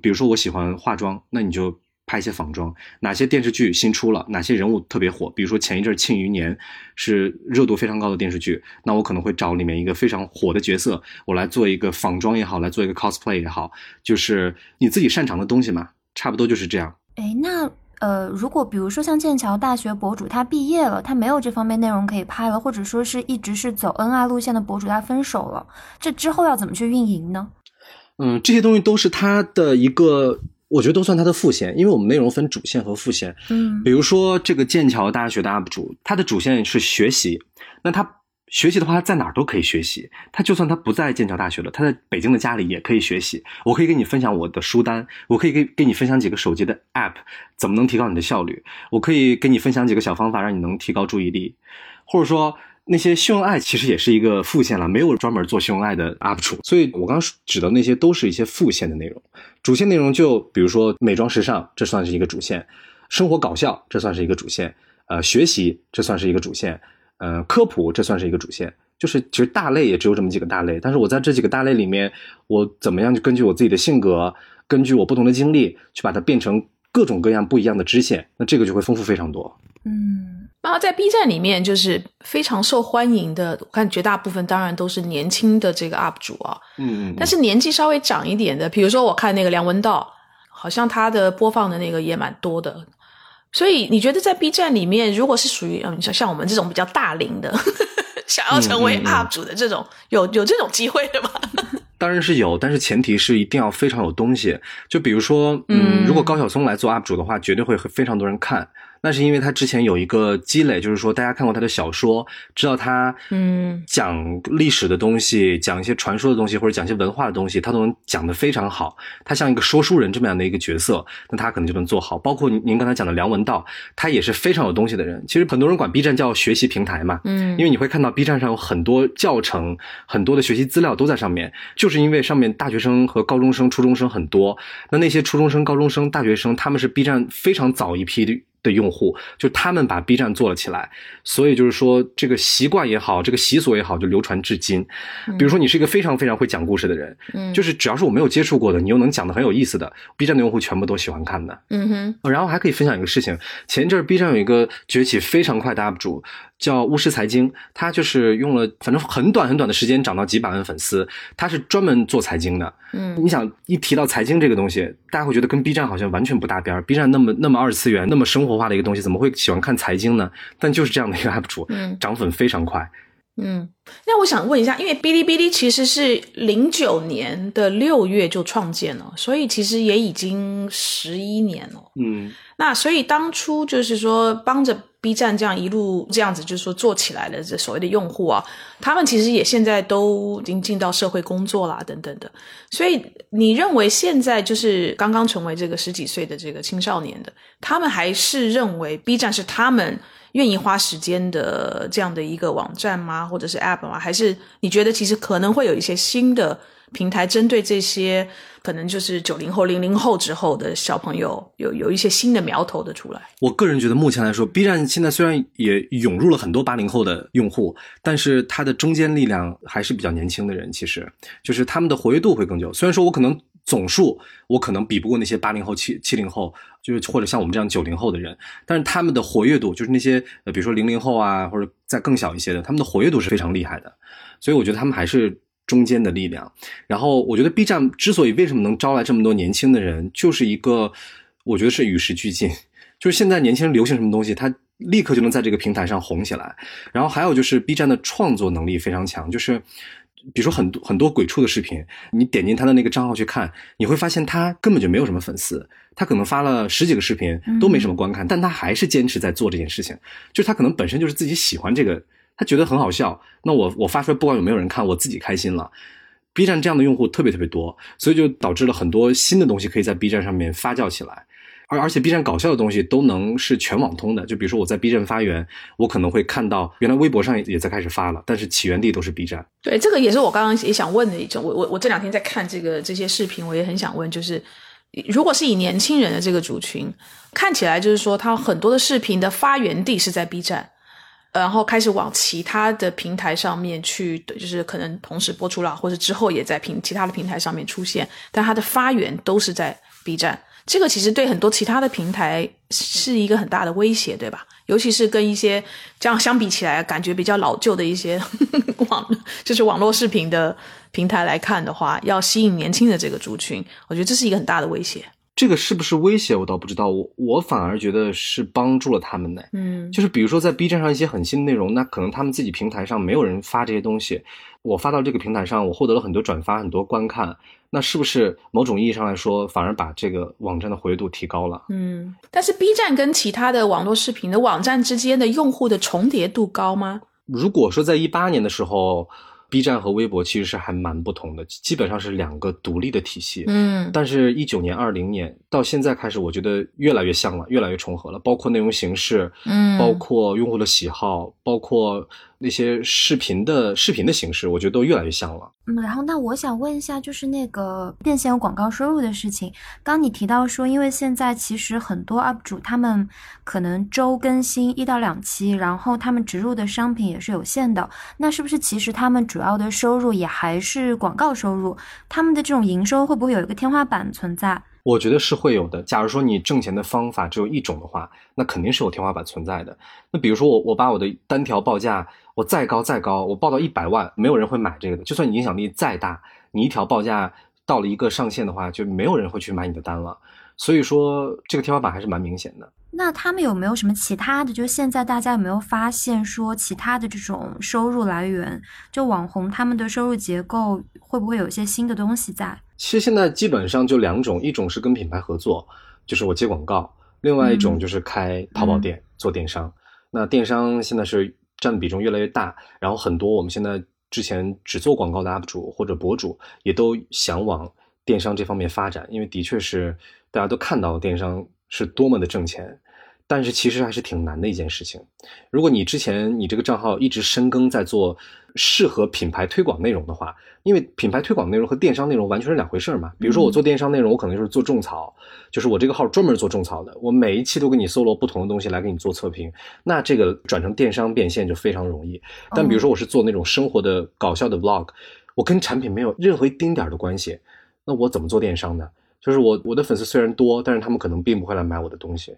比如说我喜欢化妆，那你就。拍一些仿妆，哪些电视剧新出了，哪些人物特别火？比如说前一阵《庆余年》是热度非常高的电视剧，那我可能会找里面一个非常火的角色，我来做一个仿妆也好，来做一个 cosplay 也好，就是你自己擅长的东西嘛，差不多就是这样。哎，那呃，如果比如说像剑桥大学博主他毕业了，他没有这方面内容可以拍了，或者说是一直是走恩爱路线的博主他分手了，这之后要怎么去运营呢？嗯，这些东西都是他的一个。我觉得都算它的副线，因为我们内容分主线和副线。嗯，比如说这个剑桥大学的 UP 主，他的主线是学习，那他学习的话，在哪儿都可以学习。他就算他不在剑桥大学了，他在北京的家里也可以学习。我可以跟你分享我的书单，我可以给给你分享几个手机的 App，怎么能提高你的效率？我可以给你分享几个小方法，让你能提高注意力，或者说。那些秀恩爱其实也是一个副线了，没有专门做秀恩爱的 UP 主，所以我刚刚指的那些都是一些副线的内容。主线内容就比如说美妆时尚，这算是一个主线；生活搞笑，这算是一个主线；呃，学习这算是一个主线；呃，科普这算是一个主线。就是其实大类也只有这么几个大类，但是我在这几个大类里面，我怎么样就根据我自己的性格，根据我不同的经历，去把它变成各种各样不一样的支线，那这个就会丰富非常多。嗯。然后在 B 站里面就是非常受欢迎的，我看绝大部分当然都是年轻的这个 UP 主啊，嗯嗯，但是年纪稍微长一点的，比如说我看那个梁文道，好像他的播放的那个也蛮多的。所以你觉得在 B 站里面，如果是属于嗯像像我们这种比较大龄的，想要成为 UP 主的这种，有有这种机会的吗？当然是有，但是前提是一定要非常有东西。就比如说，嗯，如果高晓松来做 UP 主的话，绝对会非常多人看。那是因为他之前有一个积累，就是说大家看过他的小说，知道他嗯讲历史的东西，讲一些传说的东西，或者讲一些文化的东西，他都能讲得非常好。他像一个说书人这么样的一个角色，那他可能就能做好。包括您您刚才讲的梁文道，他也是非常有东西的人。其实很多人管 B 站叫学习平台嘛，嗯，因为你会看到 B 站上有很多教程、很多的学习资料都在上面，就是因为上面大学生和高中生、初中生很多。那那些初中生、高中生、大学生，他们是 B 站非常早一批的。的用户，就他们把 B 站做了起来，所以就是说这个习惯也好，这个习俗也好，就流传至今。比如说你是一个非常非常会讲故事的人，嗯就是只要是我没有接触过的，你又能讲的很有意思的，B 站的用户全部都喜欢看的。嗯哼然后还可以分享一个事情，前一阵儿 B 站有一个崛起非常快的 UP 主叫巫师财经，他就是用了反正很短很短的时间涨到几百万粉丝，他是专门做财经的。嗯你想一提到财经这个东西，大家会觉得跟 B 站好像完全不搭边儿。B 站那么那么二次元、那么生活化的一个东西，怎么会喜欢看财经呢？但就是这样的一个 UP 主，嗯涨粉非常快。嗯，那我想问一下，因为哔哩哔哩其实是零九年的六月就创建了，所以其实也已经十一年了。嗯，那所以当初就是说帮着 B 站这样一路这样子，就是说做起来的这所谓的用户啊，他们其实也现在都已经进到社会工作啦，等等的。所以你认为现在就是刚刚成为这个十几岁的这个青少年的，他们还是认为 B 站是他们愿意花时间的这样的一个网站吗？或者是 App 吗？还是你觉得其实可能会有一些新的平台针对这些可能就是九零后、零零后之后的小朋友有有一些新的苗头的出来？我个人觉得目前来说，B 站现在虽然也涌入了很多八零后的用户，但是它的中坚力量还是比较年轻的人，其实就是他们的活跃度会更久。虽然说我可能总数我可能比不过那些八零后、七七零后，就是或者像我们这样九零后的人，但是他们的活跃度，就是那些呃，比如说零零后啊，或者再更小一些的，他们的活跃度是非常厉害的。所以我觉得他们还是中间的力量。然后我觉得 B 站之所以为什么能招来这么多年轻的人，就是一个我觉得是与时俱进，就是现在年轻人流行什么东西，他立刻就能在这个平台上红起来。然后还有就是 B 站的创作能力非常强，就是。比如说很多很多鬼畜的视频，你点进他的那个账号去看，你会发现他根本就没有什么粉丝，他可能发了十几个视频都没什么观看，但他还是坚持在做这件事情，就是他可能本身就是自己喜欢这个，他觉得很好笑，那我我发出来不管有没有人看，我自己开心了。B 站这样的用户特别特别多，所以就导致了很多新的东西可以在 B 站上面发酵起来。而而且 B 站搞笑的东西都能是全网通的，就比如说我在 B 站发源，我可能会看到原来微博上也也在开始发了，但是起源地都是 B 站。对，这个也是我刚刚也想问的一种。我我我这两天在看这个这些视频，我也很想问，就是如果是以年轻人的这个族群，看起来就是说，他很多的视频的发源地是在 B 站，然后开始往其他的平台上面去，就是可能同时播出了，或者之后也在平其他的平台上面出现，但它的发源都是在 B 站。这个其实对很多其他的平台是一个很大的威胁，对吧？尤其是跟一些这样相比起来，感觉比较老旧的一些网，就是网络视频的平台来看的话，要吸引年轻的这个族群，我觉得这是一个很大的威胁。这个是不是威胁，我倒不知道。我我反而觉得是帮助了他们呢。嗯，就是比如说在 B 站上一些很新的内容，那可能他们自己平台上没有人发这些东西，我发到这个平台上，我获得了很多转发、很多观看，那是不是某种意义上来说，反而把这个网站的活跃度提高了？嗯，但是 B 站跟其他的网络视频的网站之间的用户的重叠度高吗？如果说在一八年的时候，B 站和微博其实是还蛮不同的，基本上是两个独立的体系。嗯但是，一九年、二零年到现在开始，我觉得越来越像了，越来越重合了。包括内容形式，嗯包括用户的喜好，包括那些视频的视频的形式，我觉得都越来越像了。嗯，然后那我想问一下，就是那个变现有广告收入的事情。刚你提到说，因为现在其实很多 UP 主他们可能周更新一到两期，然后他们植入的商品也是有限的。那是不是其实他们主要的收入也还是广告收入？他们的这种营收会不会有一个天花板存在？我觉得是会有的。假如说你挣钱的方法只有一种的话，那肯定是有天花板存在的。那比如说我我把我的单条报价我再高再高，我报到一百万，没有人会买这个的。就算你影响力再大，你一条报价到了一个上限的话，就没有人会去买你的单了。所以说这个天花板还是蛮明显的。那他们有没有什么其他的？就是现在大家有没有发现说，其他的这种收入来源，就网红他们的收入结构会不会有一些新的东西在？其实现在基本上就两种，一种是跟品牌合作，就是我接广告；另外一种就是开淘宝店、做电商。那电商现在是占的比重越来越大，然后很多我们现在之前只做广告的 UP 主或者博主也都想往电商这方面发展，因为的确是大家都看到电商是多么的挣钱。但是其实还是挺难的一件事情。如果你之前你这个账号一直深耕在做适合品牌推广内容的话，因为品牌推广内容和电商内容完全是两回事嘛。比如说我做电商内容，我可能就是做种草，就是我这个号专门做种草的，我每一期都给你搜罗不同的东西来给你做测评，那这个转成电商变现就非常容易。但比如说我是做那种生活的搞笑的 vlog，我跟产品没有任何一丁点的关系，那我怎么做电商呢？就是我我的粉丝虽然多，但是他们可能并不会来买我的东西。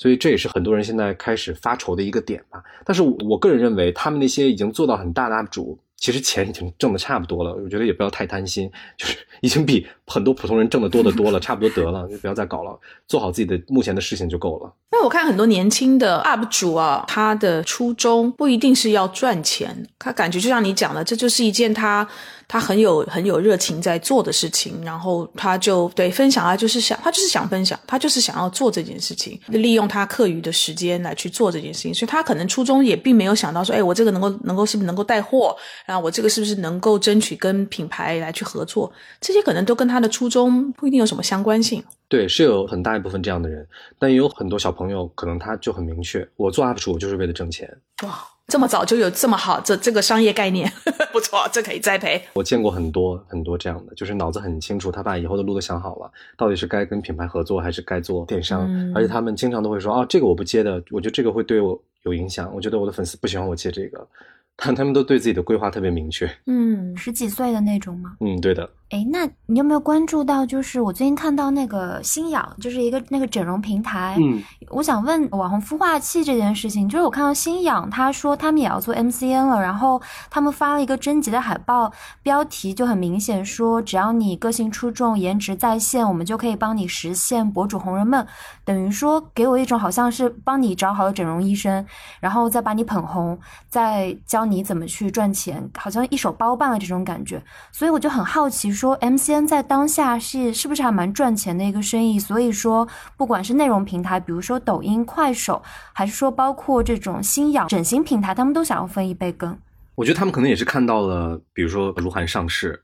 所以这也是很多人现在开始发愁的一个点吧。但是我个人认为，他们那些已经做到很大的 UP 主，其实钱已经挣的差不多了。我觉得也不要太贪心，就是已经比很多普通人挣的多的多了，差不多得了，就不要再搞了，做好自己的目前的事情就够了。那我看很多年轻的 UP 主啊，他的初衷不一定是要赚钱，他感觉就像你讲的，这就是一件他。他很有很有热情在做的事情，然后他就对分享啊，就是想他就是想分享，他就是想要做这件事情，利用他课余的时间来去做这件事情，所以他可能初衷也并没有想到说，哎，我这个能够能够是不是能够带货，然后我这个是不是能够争取跟品牌来去合作，这些可能都跟他的初衷不一定有什么相关性。对，是有很大一部分这样的人，但也有很多小朋友可能他就很明确，我做 UP 主就是为了挣钱。哇。这么早就有这么好这这个商业概念，不错，这可以栽培。我见过很多很多这样的，就是脑子很清楚，他把以后的路都想好了，到底是该跟品牌合作还是该做电商，而且他们经常都会说，哦，这个我不接的，我觉得这个会对我有影响，我觉得我的粉丝不喜欢我接这个，他他们都对自己的规划特别明确。嗯，十几岁的那种吗？嗯，对的。哎，那你有没有关注到？就是我最近看到那个新氧，就是一个那个整容平台。嗯，我想问网红孵化器这件事情，就是我看到新氧他说他们也要做 MCN 了，然后他们发了一个征集的海报，标题就很明显说，只要你个性出众、颜值在线，我们就可以帮你实现博主红人梦。等于说给我一种好像是帮你找好了整容医生，然后再把你捧红，再教你怎么去赚钱，好像一手包办了这种感觉。所以我就很好奇。说 MCN 在当下是是不是还蛮赚钱的一个生意？所以说，不管是内容平台，比如说抖音、快手，还是说包括这种新氧整形平台，他们都想要分一杯羹。我觉得他们可能也是看到了，比如说鹿晗上市，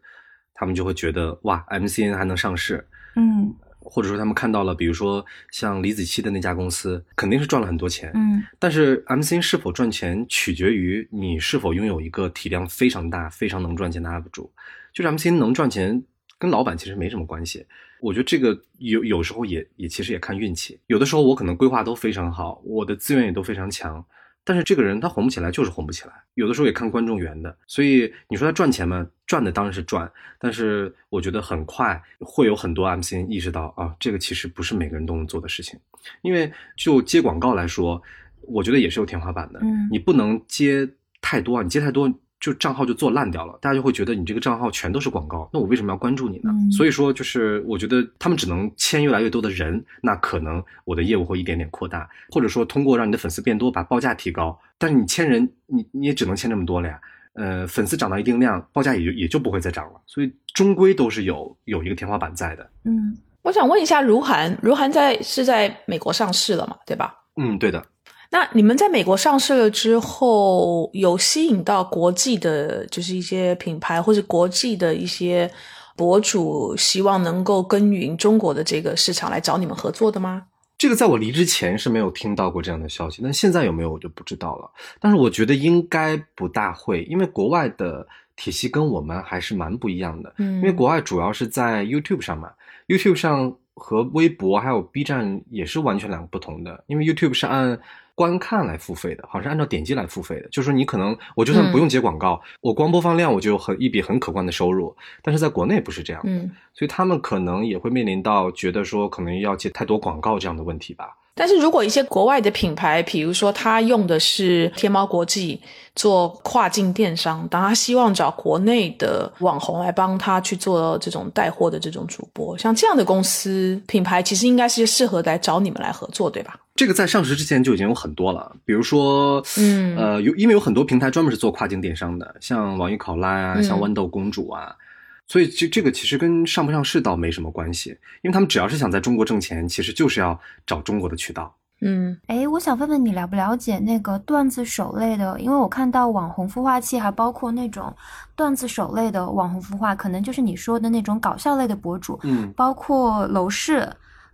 他们就会觉得哇，MCN 还能上市，嗯，或者说他们看到了，比如说像李子柒的那家公司，肯定是赚了很多钱，嗯。但是 MCN 是否赚钱，取决于你是否拥有一个体量非常大、非常能赚钱的 UP 主。就是 MCN 能赚钱，跟老板其实没什么关系。我觉得这个有有时候也也其实也看运气。有的时候我可能规划都非常好，我的资源也都非常强，但是这个人他红不起来就是红不起来。有的时候也看观众缘的。所以你说他赚钱吗？赚的当然是赚，但是我觉得很快会有很多 MCN 意识到啊，这个其实不是每个人都能做的事情。因为就接广告来说，我觉得也是有天花板的。嗯，你不能接太多，你接太多。就账号就做烂掉了，大家就会觉得你这个账号全都是广告，那我为什么要关注你呢？所以说，就是我觉得他们只能签越来越多的人，那可能我的业务会一点点扩大，或者说通过让你的粉丝变多，把报价提高。但是你签人，你你也只能签这么多了呀。呃，粉丝涨到一定量，报价也就也就不会再涨了。所以终归都是有有一个天花板在的。嗯，我想问一下，如涵，如涵在是在美国上市了嘛？对吧？嗯，对的。那你们在美国上市了之后，有吸引到国际的，就是一些品牌或者国际的一些博主，希望能够耕耘中国的这个市场来找你们合作的吗？这个在我离职前是没有听到过这样的消息，但现在有没有我就不知道了。但是我觉得应该不大会，因为国外的体系跟我们还是蛮不一样的。嗯，因为国外主要是在 YouTube 上嘛，YouTube 上和微博还有 B 站也是完全两个不同的，因为 YouTube 是按。观看来付费的，好像是按照点击来付费的。就是说，你可能我就算不用接广告，我光播放量我就有很一笔很可观的收入。但是在国内不是这样，嗯，所以他们可能也会面临到觉得说可能要接太多广告这样的问题吧。但是如果一些国外的品牌，比如说他用的是天猫国际做跨境电商，当他希望找国内的网红来帮他去做这种带货的这种主播，像这样的公司品牌，其实应该是适合来找你们来合作，对吧？这个在上市之前就已经有很多了，比如说，嗯，呃，有因为有很多平台专门是做跨境电商的，像网易考拉啊，像豌豆公主啊。所以这这个其实跟上不上市倒没什么关系，因为他们只要是想在中国挣钱，其实就是要找中国的渠道。嗯，哎，我想问问你了不了解那个段子手类的？因为我看到网红孵化器，还包括那种段子手类的网红孵化，可能就是你说的那种搞笑类的博主，嗯，包括楼市。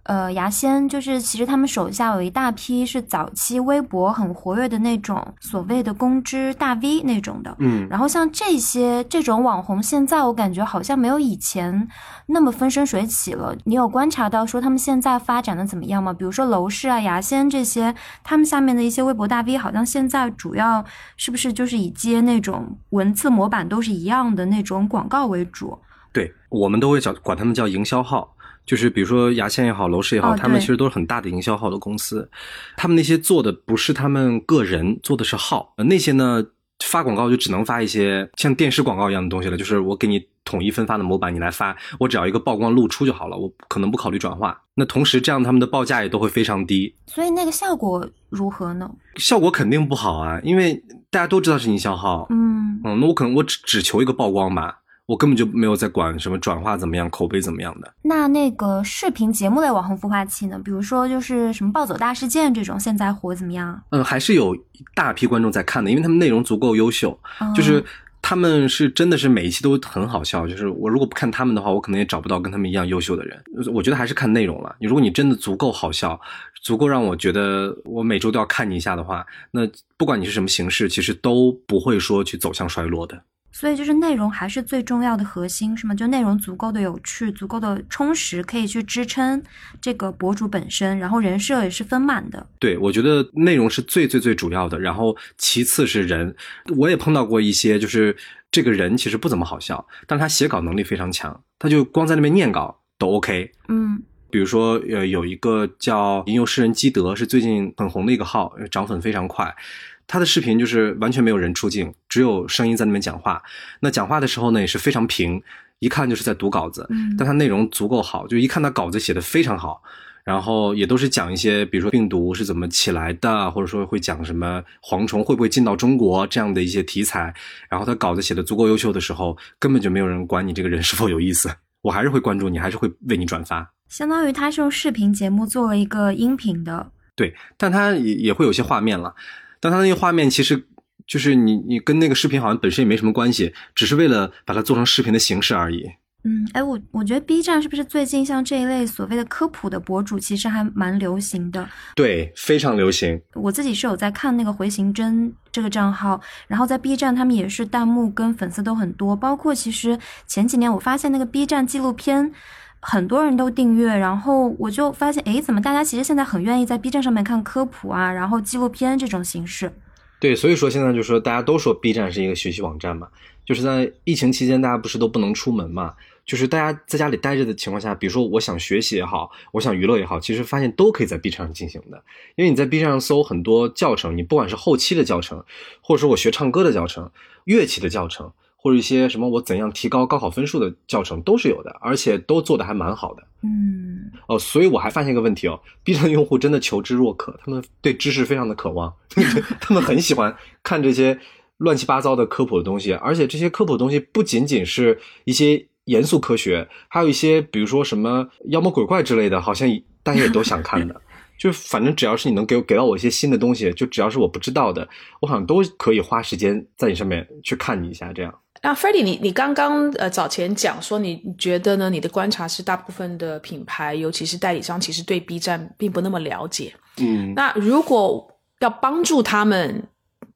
呃，牙仙就是其实他们手下有一大批是早期微博很活跃的那种所谓的公知大 V 那种的，嗯，然后像这些这种网红，现在我感觉好像没有以前那么风生水起了。你有观察到说他们现在发展的怎么样吗？比如说楼市啊、牙仙这些，他们下面的一些微博大 V，好像现在主要是不是就是以接那种文字模板都是一样的那种广告为主？对我们都会叫管他们叫营销号。就是比如说牙线也好，楼市也好，他们其实都是很大的营销号的公司。他们那些做的不是他们个人做的是号，那些呢发广告就只能发一些像电视广告一样的东西了。就是我给你统一分发的模板，你来发，我只要一个曝光露出就好了，我可能不考虑转化。那同时这样他们的报价也都会非常低。所以那个效果如何呢？效果肯定不好啊，因为大家都知道是营销号。嗯嗯，那我可能我只只求一个曝光吧。我根本就没有在管什么转化怎么样，口碑怎么样的。那那个视频节目类网红孵化器呢？比如说就是什么暴走大事件这种，现在火怎么样？嗯，还是有一大批观众在看的，因为他们内容足够优秀。就是他们是真的是每一期都很好笑。就是我如果不看他们的话，我可能也找不到跟他们一样优秀的人。我觉得还是看内容了。你如果你真的足够好笑，足够让我觉得我每周都要看你一下的话，那不管你是什么形式，其实都不会说去走向衰落的。所以就是内容还是最重要的核心，是吗？就内容足够的有趣，足够的充实，可以去支撑这个博主本身，然后人设也是丰满的。对，我觉得内容是最最最主要的，然后其次是人。我也碰到过一些，就是这个人其实不怎么好笑，但是他写稿能力非常强，他就光在那边念稿都 OK。嗯，比如说呃，有一个叫吟游诗人基德，是最近很红的一个号，涨粉非常快。他的视频就是完全没有人出镜，只有声音在那边讲话。那讲话的时候呢，也是非常平，一看就是在读稿子。嗯，但他内容足够好，就一看他稿子写的非常好，然后也都是讲一些，比如说病毒是怎么起来的，或者说会讲什么蝗虫会不会进到中国这样的一些题材。然后他稿子写的足够优秀的时候，根本就没有人管你这个人是否有意思，我还是会关注你，还是会为你转发。相当于他是用视频节目做了一个音频的。对，但他也也会有些画面了。但他那个画面其实就是你，你跟那个视频好像本身也没什么关系，只是为了把它做成视频的形式而已。嗯，哎，我我觉得 B 站是不是最近像这一类所谓的科普的博主，其实还蛮流行的。对，非常流行。我自己是有在看那个回形针这个账号，然后在 B 站他们也是弹幕跟粉丝都很多，包括其实前几年我发现那个 B 站纪录片。很多人都订阅，然后我就发现，哎，怎么大家其实现在很愿意在 B 站上面看科普啊，然后纪录片这种形式。对，所以说现在就说大家都说 B 站是一个学习网站嘛，就是在疫情期间，大家不是都不能出门嘛，就是大家在家里待着的情况下，比如说我想学习也好，我想娱乐也好，其实发现都可以在 B 站上进行的，因为你在 B 站上搜很多教程，你不管是后期的教程，或者说我学唱歌的教程、乐器的教程。或者一些什么我怎样提高高考分数的教程都是有的，而且都做的还蛮好的。嗯，哦，所以我还发现一个问题哦，B 站用户真的求知若渴，他们对知识非常的渴望，他们很喜欢看这些乱七八糟的科普的东西，而且这些科普的东西不仅仅是一些严肃科学，还有一些比如说什么妖魔鬼怪之类的，好像大家也都想看的。就反正只要是你能给我给到我一些新的东西，就只要是我不知道的，我好像都可以花时间在你上面去看你一下，这样。那 f r e d d y 你你刚刚呃早前讲说，你觉得呢？你的观察是，大部分的品牌，尤其是代理商，其实对 B 站并不那么了解。嗯，那如果要帮助他们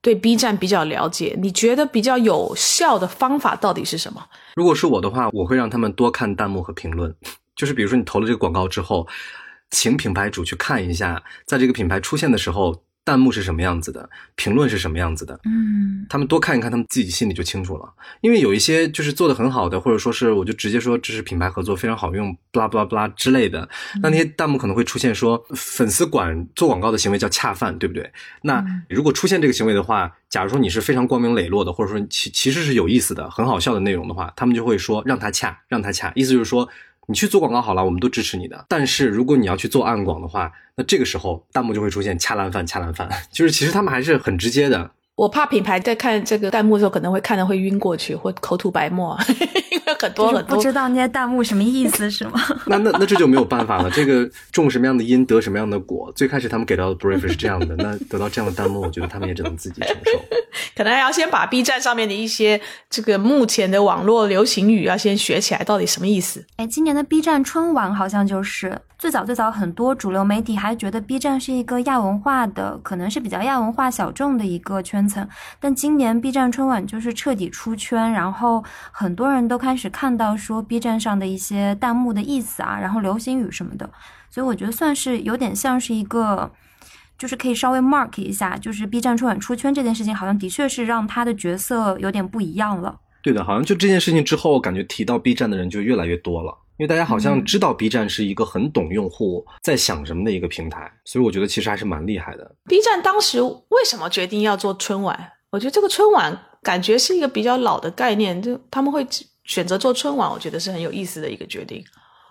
对 B 站比较了解，你觉得比较有效的方法到底是什么？如果是我的话，我会让他们多看弹幕和评论。就是比如说你投了这个广告之后，请品牌主去看一下，在这个品牌出现的时候。弹幕是什么样子的，评论是什么样子的，嗯，他们多看一看，他们自己心里就清楚了。因为有一些就是做的很好的，或者说是我就直接说这是品牌合作非常好用，布拉布拉布拉之类的，那那些弹幕可能会出现说粉丝管做广告的行为叫恰饭，对不对？那如果出现这个行为的话，假如说你是非常光明磊落的，或者说其其实是有意思的、很好笑的内容的话，他们就会说让他恰，让他恰，意思就是说。你去做广告好了，我们都支持你的。但是如果你要去做暗广的话，那这个时候弹幕就会出现掐烂饭、掐烂饭，就是其实他们还是很直接的。我怕品牌在看这个弹幕的时候，可能会看的会晕过去，或口吐白沫，因为很多很多不知道那些弹幕什么意思是吗？那那那这就没有办法了。这个种什么样的因得什么样的果。最开始他们给到的 brief 是这样的，那得到这样的弹幕，我觉得他们也只能自己承受。可能还要先把 B 站上面的一些这个目前的网络流行语要先学起来，到底什么意思？哎，今年的 B 站春晚好像就是最早最早，很多主流媒体还觉得 B 站是一个亚文化的，可能是比较亚文化小众的一个圈层。但今年 B 站春晚就是彻底出圈，然后很多人都开始看到说 B 站上的一些弹幕的意思啊，然后流行语什么的，所以我觉得算是有点像是一个。就是可以稍微 mark 一下，就是 B 站春晚出圈这件事情，好像的确是让他的角色有点不一样了。对的，好像就这件事情之后，感觉提到 B 站的人就越来越多了，因为大家好像知道 B 站是一个很懂用户在想什么的一个平台，所以我觉得其实还是蛮厉害的。B 站当时为什么决定要做春晚？我觉得这个春晚感觉是一个比较老的概念，就他们会选择做春晚，我觉得是很有意思的一个决定。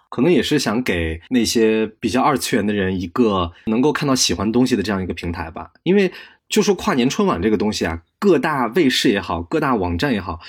可能也是想给那些比较二次元的人一个能够看到喜欢东西的这样一个平台吧。因为就说跨年春晚这个东西啊，各大卫视也好，各大网站也好，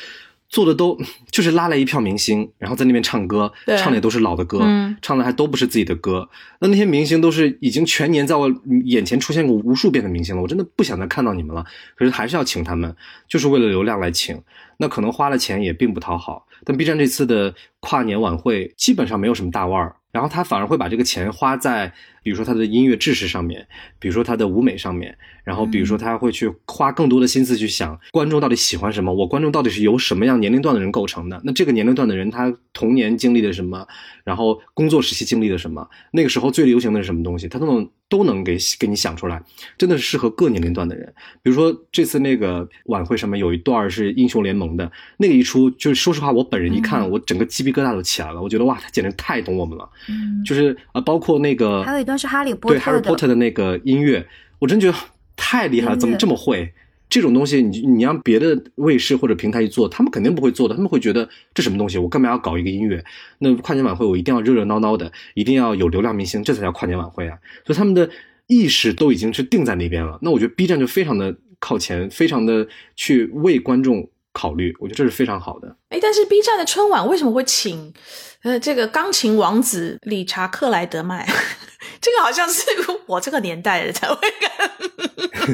做的都 就是拉来一票明星，然后在那边唱歌，对唱的也都是老的歌，嗯唱的还都不是自己的歌。那那些明星都是已经全年在我眼前出现过无数遍的明星了，我真的不想再看到你们了。可是还是要请他们，就是为了流量来请。那可能花了钱也并不讨好。但 B 站这次的跨年晚会基本上没有什么大腕儿，然后他反而会把这个钱花在，比如说他的音乐制式上面，比如说他的舞美上面，然后比如说他会去花更多的心思去想观众到底喜欢什么，我观众到底是由什么样年龄段的人构成的？那这个年龄段的人他童年经历了什么，然后工作时期经历了什么，那个时候最流行的是什么东西，他都能都能给给你想出来，真的是适合各年龄段的人。比如说这次那个晚会上面有一段是英雄联盟的那个一出，就是说实话，我本人一看，我整个鸡皮疙瘩都起来了。我觉得哇，他简直太懂我们了。嗯，就是呃，包括那个还有一段是哈利波特对哈利波特的那个音乐，我真觉得太厉害了，怎么这么会？这种东西你你让别的卫视或者平台去做，他们肯定不会做的，他们会觉得这什么东西，我干嘛要搞一个音乐？那跨年晚会我一定要热热闹闹的，一定要有流量明星，这才叫跨年晚会啊！所以他们的意识都已经是定在那边了。那我觉得 B 站就非常的靠前，非常的去为观众考虑，我觉得这是非常好的。哎，但是 B 站的春晚为什么会请呃这个钢琴王子理查克莱德曼？这个好像是我这个年代的才会看。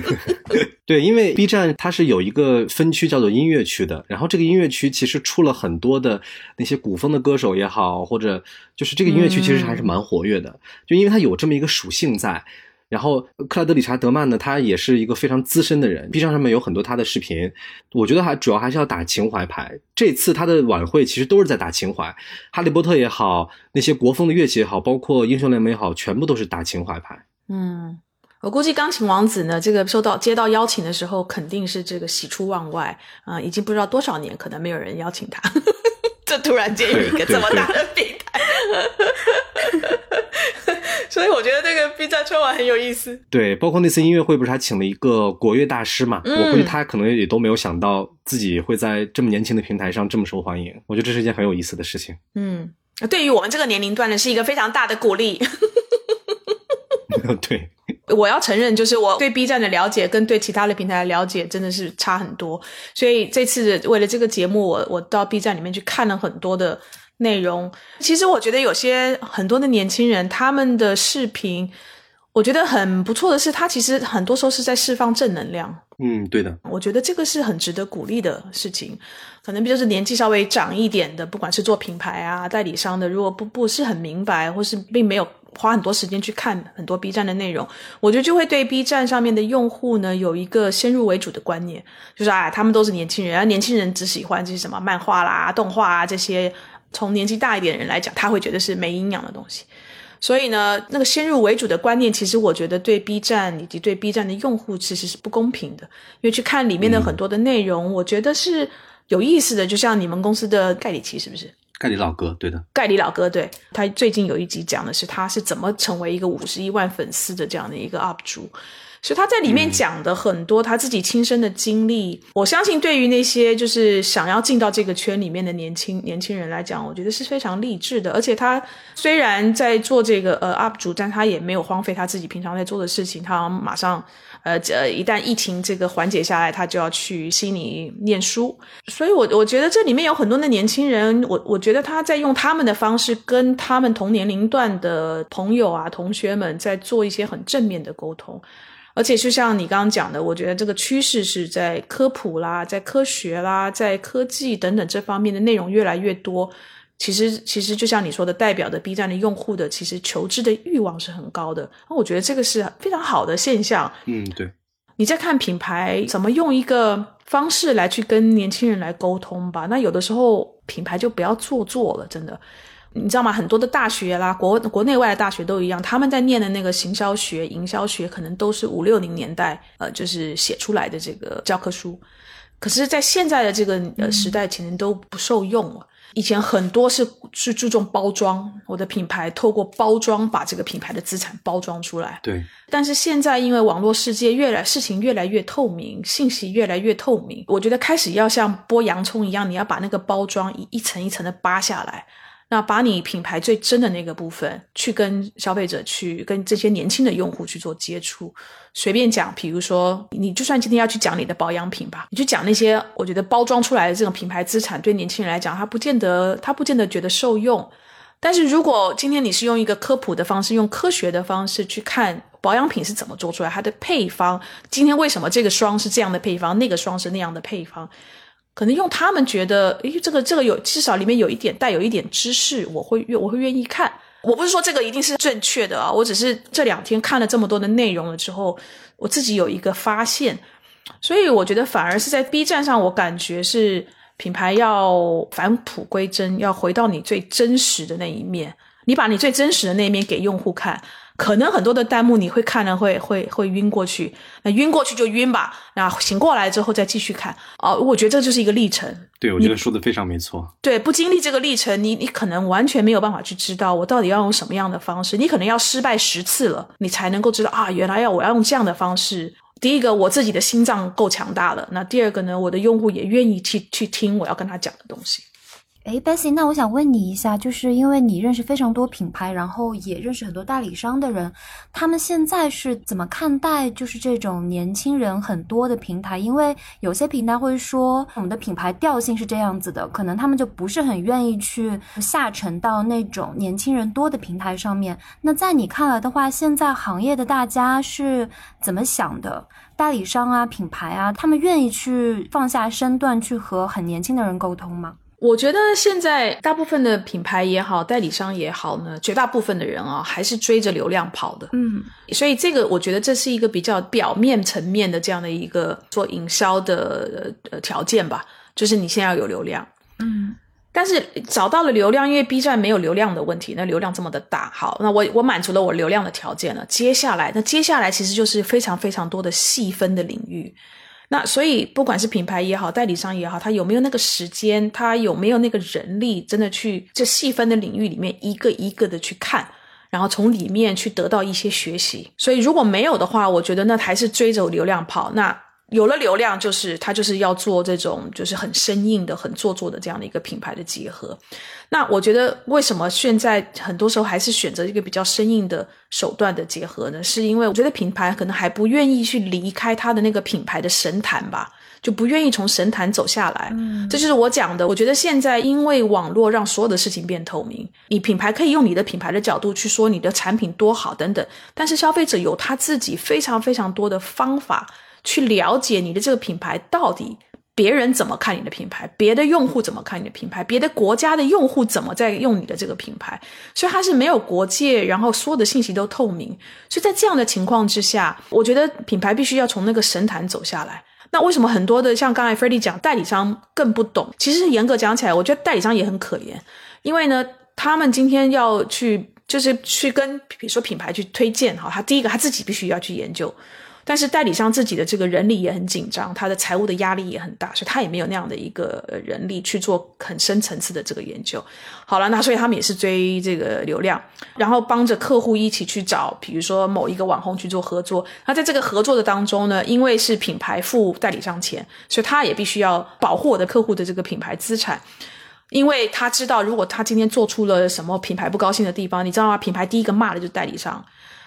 对，因为 B 站它是有一个分区叫做音乐区的，然后这个音乐区其实出了很多的那些古风的歌手也好，或者就是这个音乐区其实还是蛮活跃的，就因为它有这么一个属性在。然后克莱德理查德曼呢，他也是一个非常资深的人，B 站上面有很多他的视频，我觉得还主要还是要打情怀牌。这次他的晚会其实都是在打情怀，哈利波特也好，那些国风的乐器也好，包括英雄联盟也好，全部都是打情怀牌。嗯，我估计钢琴王子呢，这个收到接到邀请的时候，肯定是这个喜出望外啊、已经不知道多少年，可能没有人邀请他，这突然间有一个这么大的平台，所以我觉得这个 B 站春晚很有意思。对，包括那次音乐会，不是还请了一个国乐大师嘛？嗯我估计他可能也都没有想到自己会在这么年轻的平台上这么受欢迎。我觉得这是一件很有意思的事情。嗯，对于我们这个年龄段呢，是一个非常大的鼓励。对，我要承认，就是我对 B 站的了解跟对其他的平台的了解真的是差很多，所以这次为了这个节目，我我到 B 站里面去看了很多的内容。其实我觉得有些很多的年轻人他们的视频，我觉得很不错的是，他其实很多时候是在释放正能量。嗯，对的，我觉得这个是很值得鼓励的事情。可能就是年纪稍微长一点的，不管是做品牌啊、代理商的，如果不不是很明白，或是并没有花很多时间去看很多 B 站的内容，我觉得就会对 B 站上面的用户呢有一个先入为主的观念，就是啊，他们都是年轻人，而年轻人只喜欢这些什么漫画啦、动画啊这些。从年纪大一点的人来讲，他会觉得是没营养的东西。所以呢，那个先入为主的观念，其实我觉得对 B 站以及对 B 站的用户其实是不公平的。因为去看里面的很多的内容，我觉得是有意思的。就像你们公司的盖里奇是不是？盖里老哥，对的，盖里老哥，对他最近有一集讲的是他是怎么成为一个五十一万粉丝的这样的一个 UP 主。所以他在里面讲的很多他自己亲身的经历，我相信对于那些就是想要进到这个圈里面的年轻年轻人来讲，我觉得是非常励志的。而且他虽然在做这个呃 UP 主，但他也没有荒废他自己平常在做的事情，他马上呃呃一旦疫情这个缓解下来，他就要去悉尼念书。所以，我我觉得这里面有很多的年轻人，我我觉得他在用他们的方式跟他们同年龄段的朋友啊、同学们在做一些很正面的沟通。而且就像你刚刚讲的，我觉得这个趋势是在科普啦，在科学啦，在科技等等这方面的内容越来越多。其实，其实就像你说的，代表的 B 站的用户的其实求知的欲望是很高的。那我觉得这个是非常好的现象。嗯，对。你在看品牌怎么用一个方式来去跟年轻人来沟通吧。那有的时候品牌就不要做作了，真的。你知道吗？很多的大学啦，国国内外的大学都一样，他们在念的那个行销学、营销学，可能都是五六零年代呃，就是写出来的这个教科书。可是，在现在的这个呃时代，其实都不受用了。以前很多是是注重包装，我的品牌透过包装把这个品牌的资产包装出来。对。但是现在因为网络世界越来事情越来越透明，信息越来越透明，我觉得开始要像剥洋葱一样，你要把那个包装一一层一层的扒下来。那把你品牌最真的那个部分，去跟消费者去跟这些年轻的用户去做接触。随便讲，比如说你就算今天要去讲你的保养品吧，你去讲那些我觉得包装出来的这种品牌资产，对年轻人来讲，他不见得他不见得觉得受用。但是如果今天你是用一个科普的方式，用科学的方式去看保养品是怎么做出来，它的配方，今天为什么这个霜是这样的配方，那个霜是那样的配方。可能用他们觉得，诶，这个这个有至少里面有一点带有一点知识，我会愿我会愿意看。我不是说这个一定是正确的啊，我只是这两天看了这么多的内容了之后，我自己有一个发现，所以我觉得反而是在 B 站上，我感觉是品牌要返璞归真，要回到你最真实的那一面，你把你最真实的那一面给用户看。可能很多的弹幕你会看了会会会晕过去，那晕过去就晕吧，那醒过来之后再继续看。哦，我觉得这就是一个历程。对，我觉得说的非常没错。对，不经历这个历程，你你可能完全没有办法去知道我到底要用什么样的方式。你可能要失败十次了，你才能够知道啊，原来要我要用这样的方式。第一个，我自己的心脏够强大了；那第二个呢，我的用户也愿意去去听我要跟他讲的东西。哎，Bessy，那我想问你一下，就是因为你认识非常多品牌，然后也认识很多代理商的人，他们现在是怎么看待就是这种年轻人很多的平台？因为有些平台会说我们的品牌调性是这样子的，可能他们就不是很愿意去下沉到那种年轻人多的平台上面。那在你看来的话，现在行业的大家是怎么想的？代理商啊，品牌啊，他们愿意去放下身段去和很年轻的人沟通吗？我觉得现在大部分的品牌也好，代理商也好呢，绝大部分的人啊，还是追着流量跑的。嗯，所以这个我觉得这是一个比较表面层面的这样的一个做营销的呃条件吧，就是你先要有流量。嗯，但是找到了流量，因为 B 站没有流量的问题，那流量这么的大，好，那我我满足了我流量的条件了，接下来那接下来其实就是非常非常多的细分的领域。那所以，不管是品牌也好，代理商也好，他有没有那个时间，他有没有那个人力，真的去这细分的领域里面一个一个的去看，然后从里面去得到一些学习。所以如果没有的话，我觉得那还是追着流量跑。那有了流量，就是他就是要做这种就是很生硬的、很做作的这样的一个品牌的结合。那我觉得，为什么现在很多时候还是选择一个比较生硬的手段的结合呢？是因为我觉得品牌可能还不愿意去离开它的那个品牌的神坛吧，就不愿意从神坛走下来。嗯，这就是我讲的。我觉得现在因为网络让所有的事情变透明，你品牌可以用你的品牌的角度去说你的产品多好等等，但是消费者有他自己非常非常多的方法去了解你的这个品牌到底。别人怎么看你的品牌？别的用户怎么看你的品牌？别的国家的用户怎么在用你的这个品牌？所以它是没有国界，然后所有的信息都透明。所以在这样的情况之下，我觉得品牌必须要从那个神坛走下来。那为什么很多的像刚才 f r e d d y 讲，代理商更不懂？其实严格讲起来，我觉得代理商也很可怜，因为呢，他们今天要去就是去跟比如说品牌去推荐哈，他第一个他自己必须要去研究。但是代理商自己的这个人力也很紧张，他的财务的压力也很大，所以他也没有那样的一个人力去做很深层次的这个研究。好了，那所以他们也是追这个流量，然后帮着客户一起去找，比如说某一个网红去做合作。那在这个合作的当中呢，因为是品牌付代理商钱，所以他也必须要保护我的客户的这个品牌资产。因为他知道，如果他今天做出了什么品牌不高兴的地方，你知道吗？品牌第一个骂的就是代理商，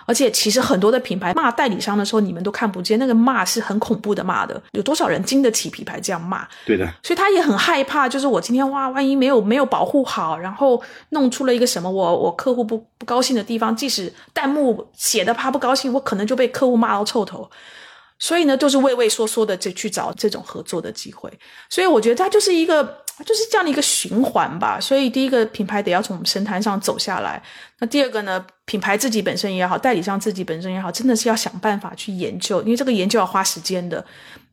而且其实很多的品牌骂代理商的时候，你们都看不见，那个骂是很恐怖的骂的。有多少人经得起品牌这样骂？对的，所以他也很害怕，就是我今天哇，万一没有没有保护好，然后弄出了一个什么我我客户不不高兴的地方，即使弹幕写的他不高兴，我可能就被客户骂到臭头。所以呢，就是畏畏缩缩的就去找这种合作的机会。所以我觉得它就是一个，就是这样的一个循环吧。所以第一个品牌得要从我们神坛上走下来。那第二个呢，品牌自己本身也好，代理商自己本身也好，真的是要想办法去研究，因为这个研究要花时间的。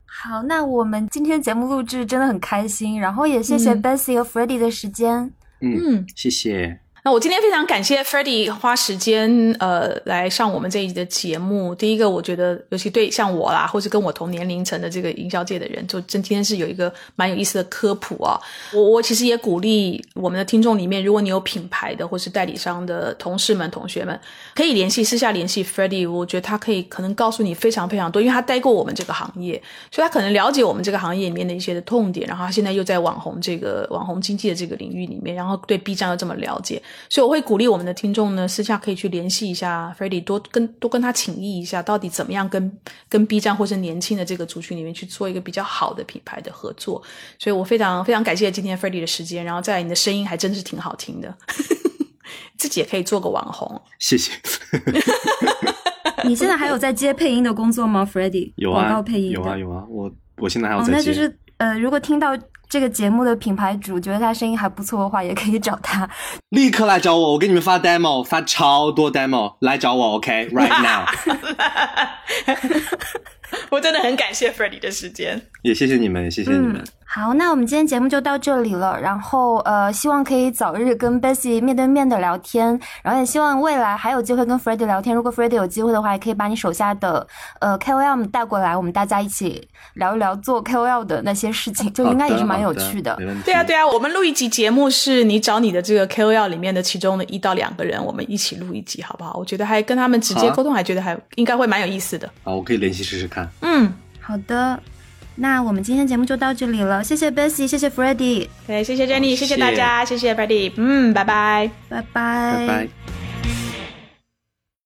好，那我们今天节目录制真的很开心，然后也谢谢 Bessie 和 Freddie 的时间。嗯，谢谢。那我今天非常感谢 Freddie 花时间呃来上我们这一集的节目。第一个，我觉得尤其对像我啦，或是跟我同年龄层的这个营销界的人，就真今天是有一个蛮有意思的科普啊。我我其实也鼓励我们的听众里面，如果你有品牌的或是代理商的同事们、同学们，可以联系私下联系 Freddie。我觉得他可以可能告诉你非常非常多，因为他待过我们这个行业，所以他可能了解我们这个行业里面的一些的痛点。然后他现在又在网红这个网红经济的这个领域里面，然后对 B 站又这么了解。所以我会鼓励我们的听众呢，私下可以去联系一下 f r e d d y 多跟多跟他请益一下，到底怎么样跟跟 B 站或是年轻的这个族群里面去做一个比较好的品牌的合作。所以我非常非常感谢今天 f r e d d y 的时间，然后在你的声音还真是挺好听的，自己也可以做个网红。谢谢。你现在还有在接配音的工作吗 f r e d d y 有啊，广告配音有啊有啊，我我现在还有在接。那就是呃，如果听到。这个节目的品牌主觉得他声音还不错的话，也可以找他。立刻来找我，我给你们发 demo，发超多 demo，来找我，OK，right now。我真的很感谢 Freddie 的时间，也谢谢你们，谢谢你们。好，那我们今天节目就到这里了。然后呃，希望可以早日跟 Bessie 面对面的聊天，然后也希望未来还有机会跟 Freddie 聊天。如果 Freddie 有机会的话，也可以把你手下的呃 KOL 带过来，我们大家一起聊一聊做 KOL 的那些事情，就应该也是蛮有趣的。对啊，对啊，我们录一集节目，是你找你的这个 KOL 里面的其中的一到两个人，我们一起录一集，好不好？我觉得还跟他们直接沟通，还觉得还应该会蛮有意思的。好，我可以联系试试看。嗯，好的。那我们今天节目就到这里了，谢谢 Bessie，谢谢 Freddie，对，谢谢 Jenny，谢谢大家，谢谢 Freddie，嗯，拜拜，拜拜，拜拜。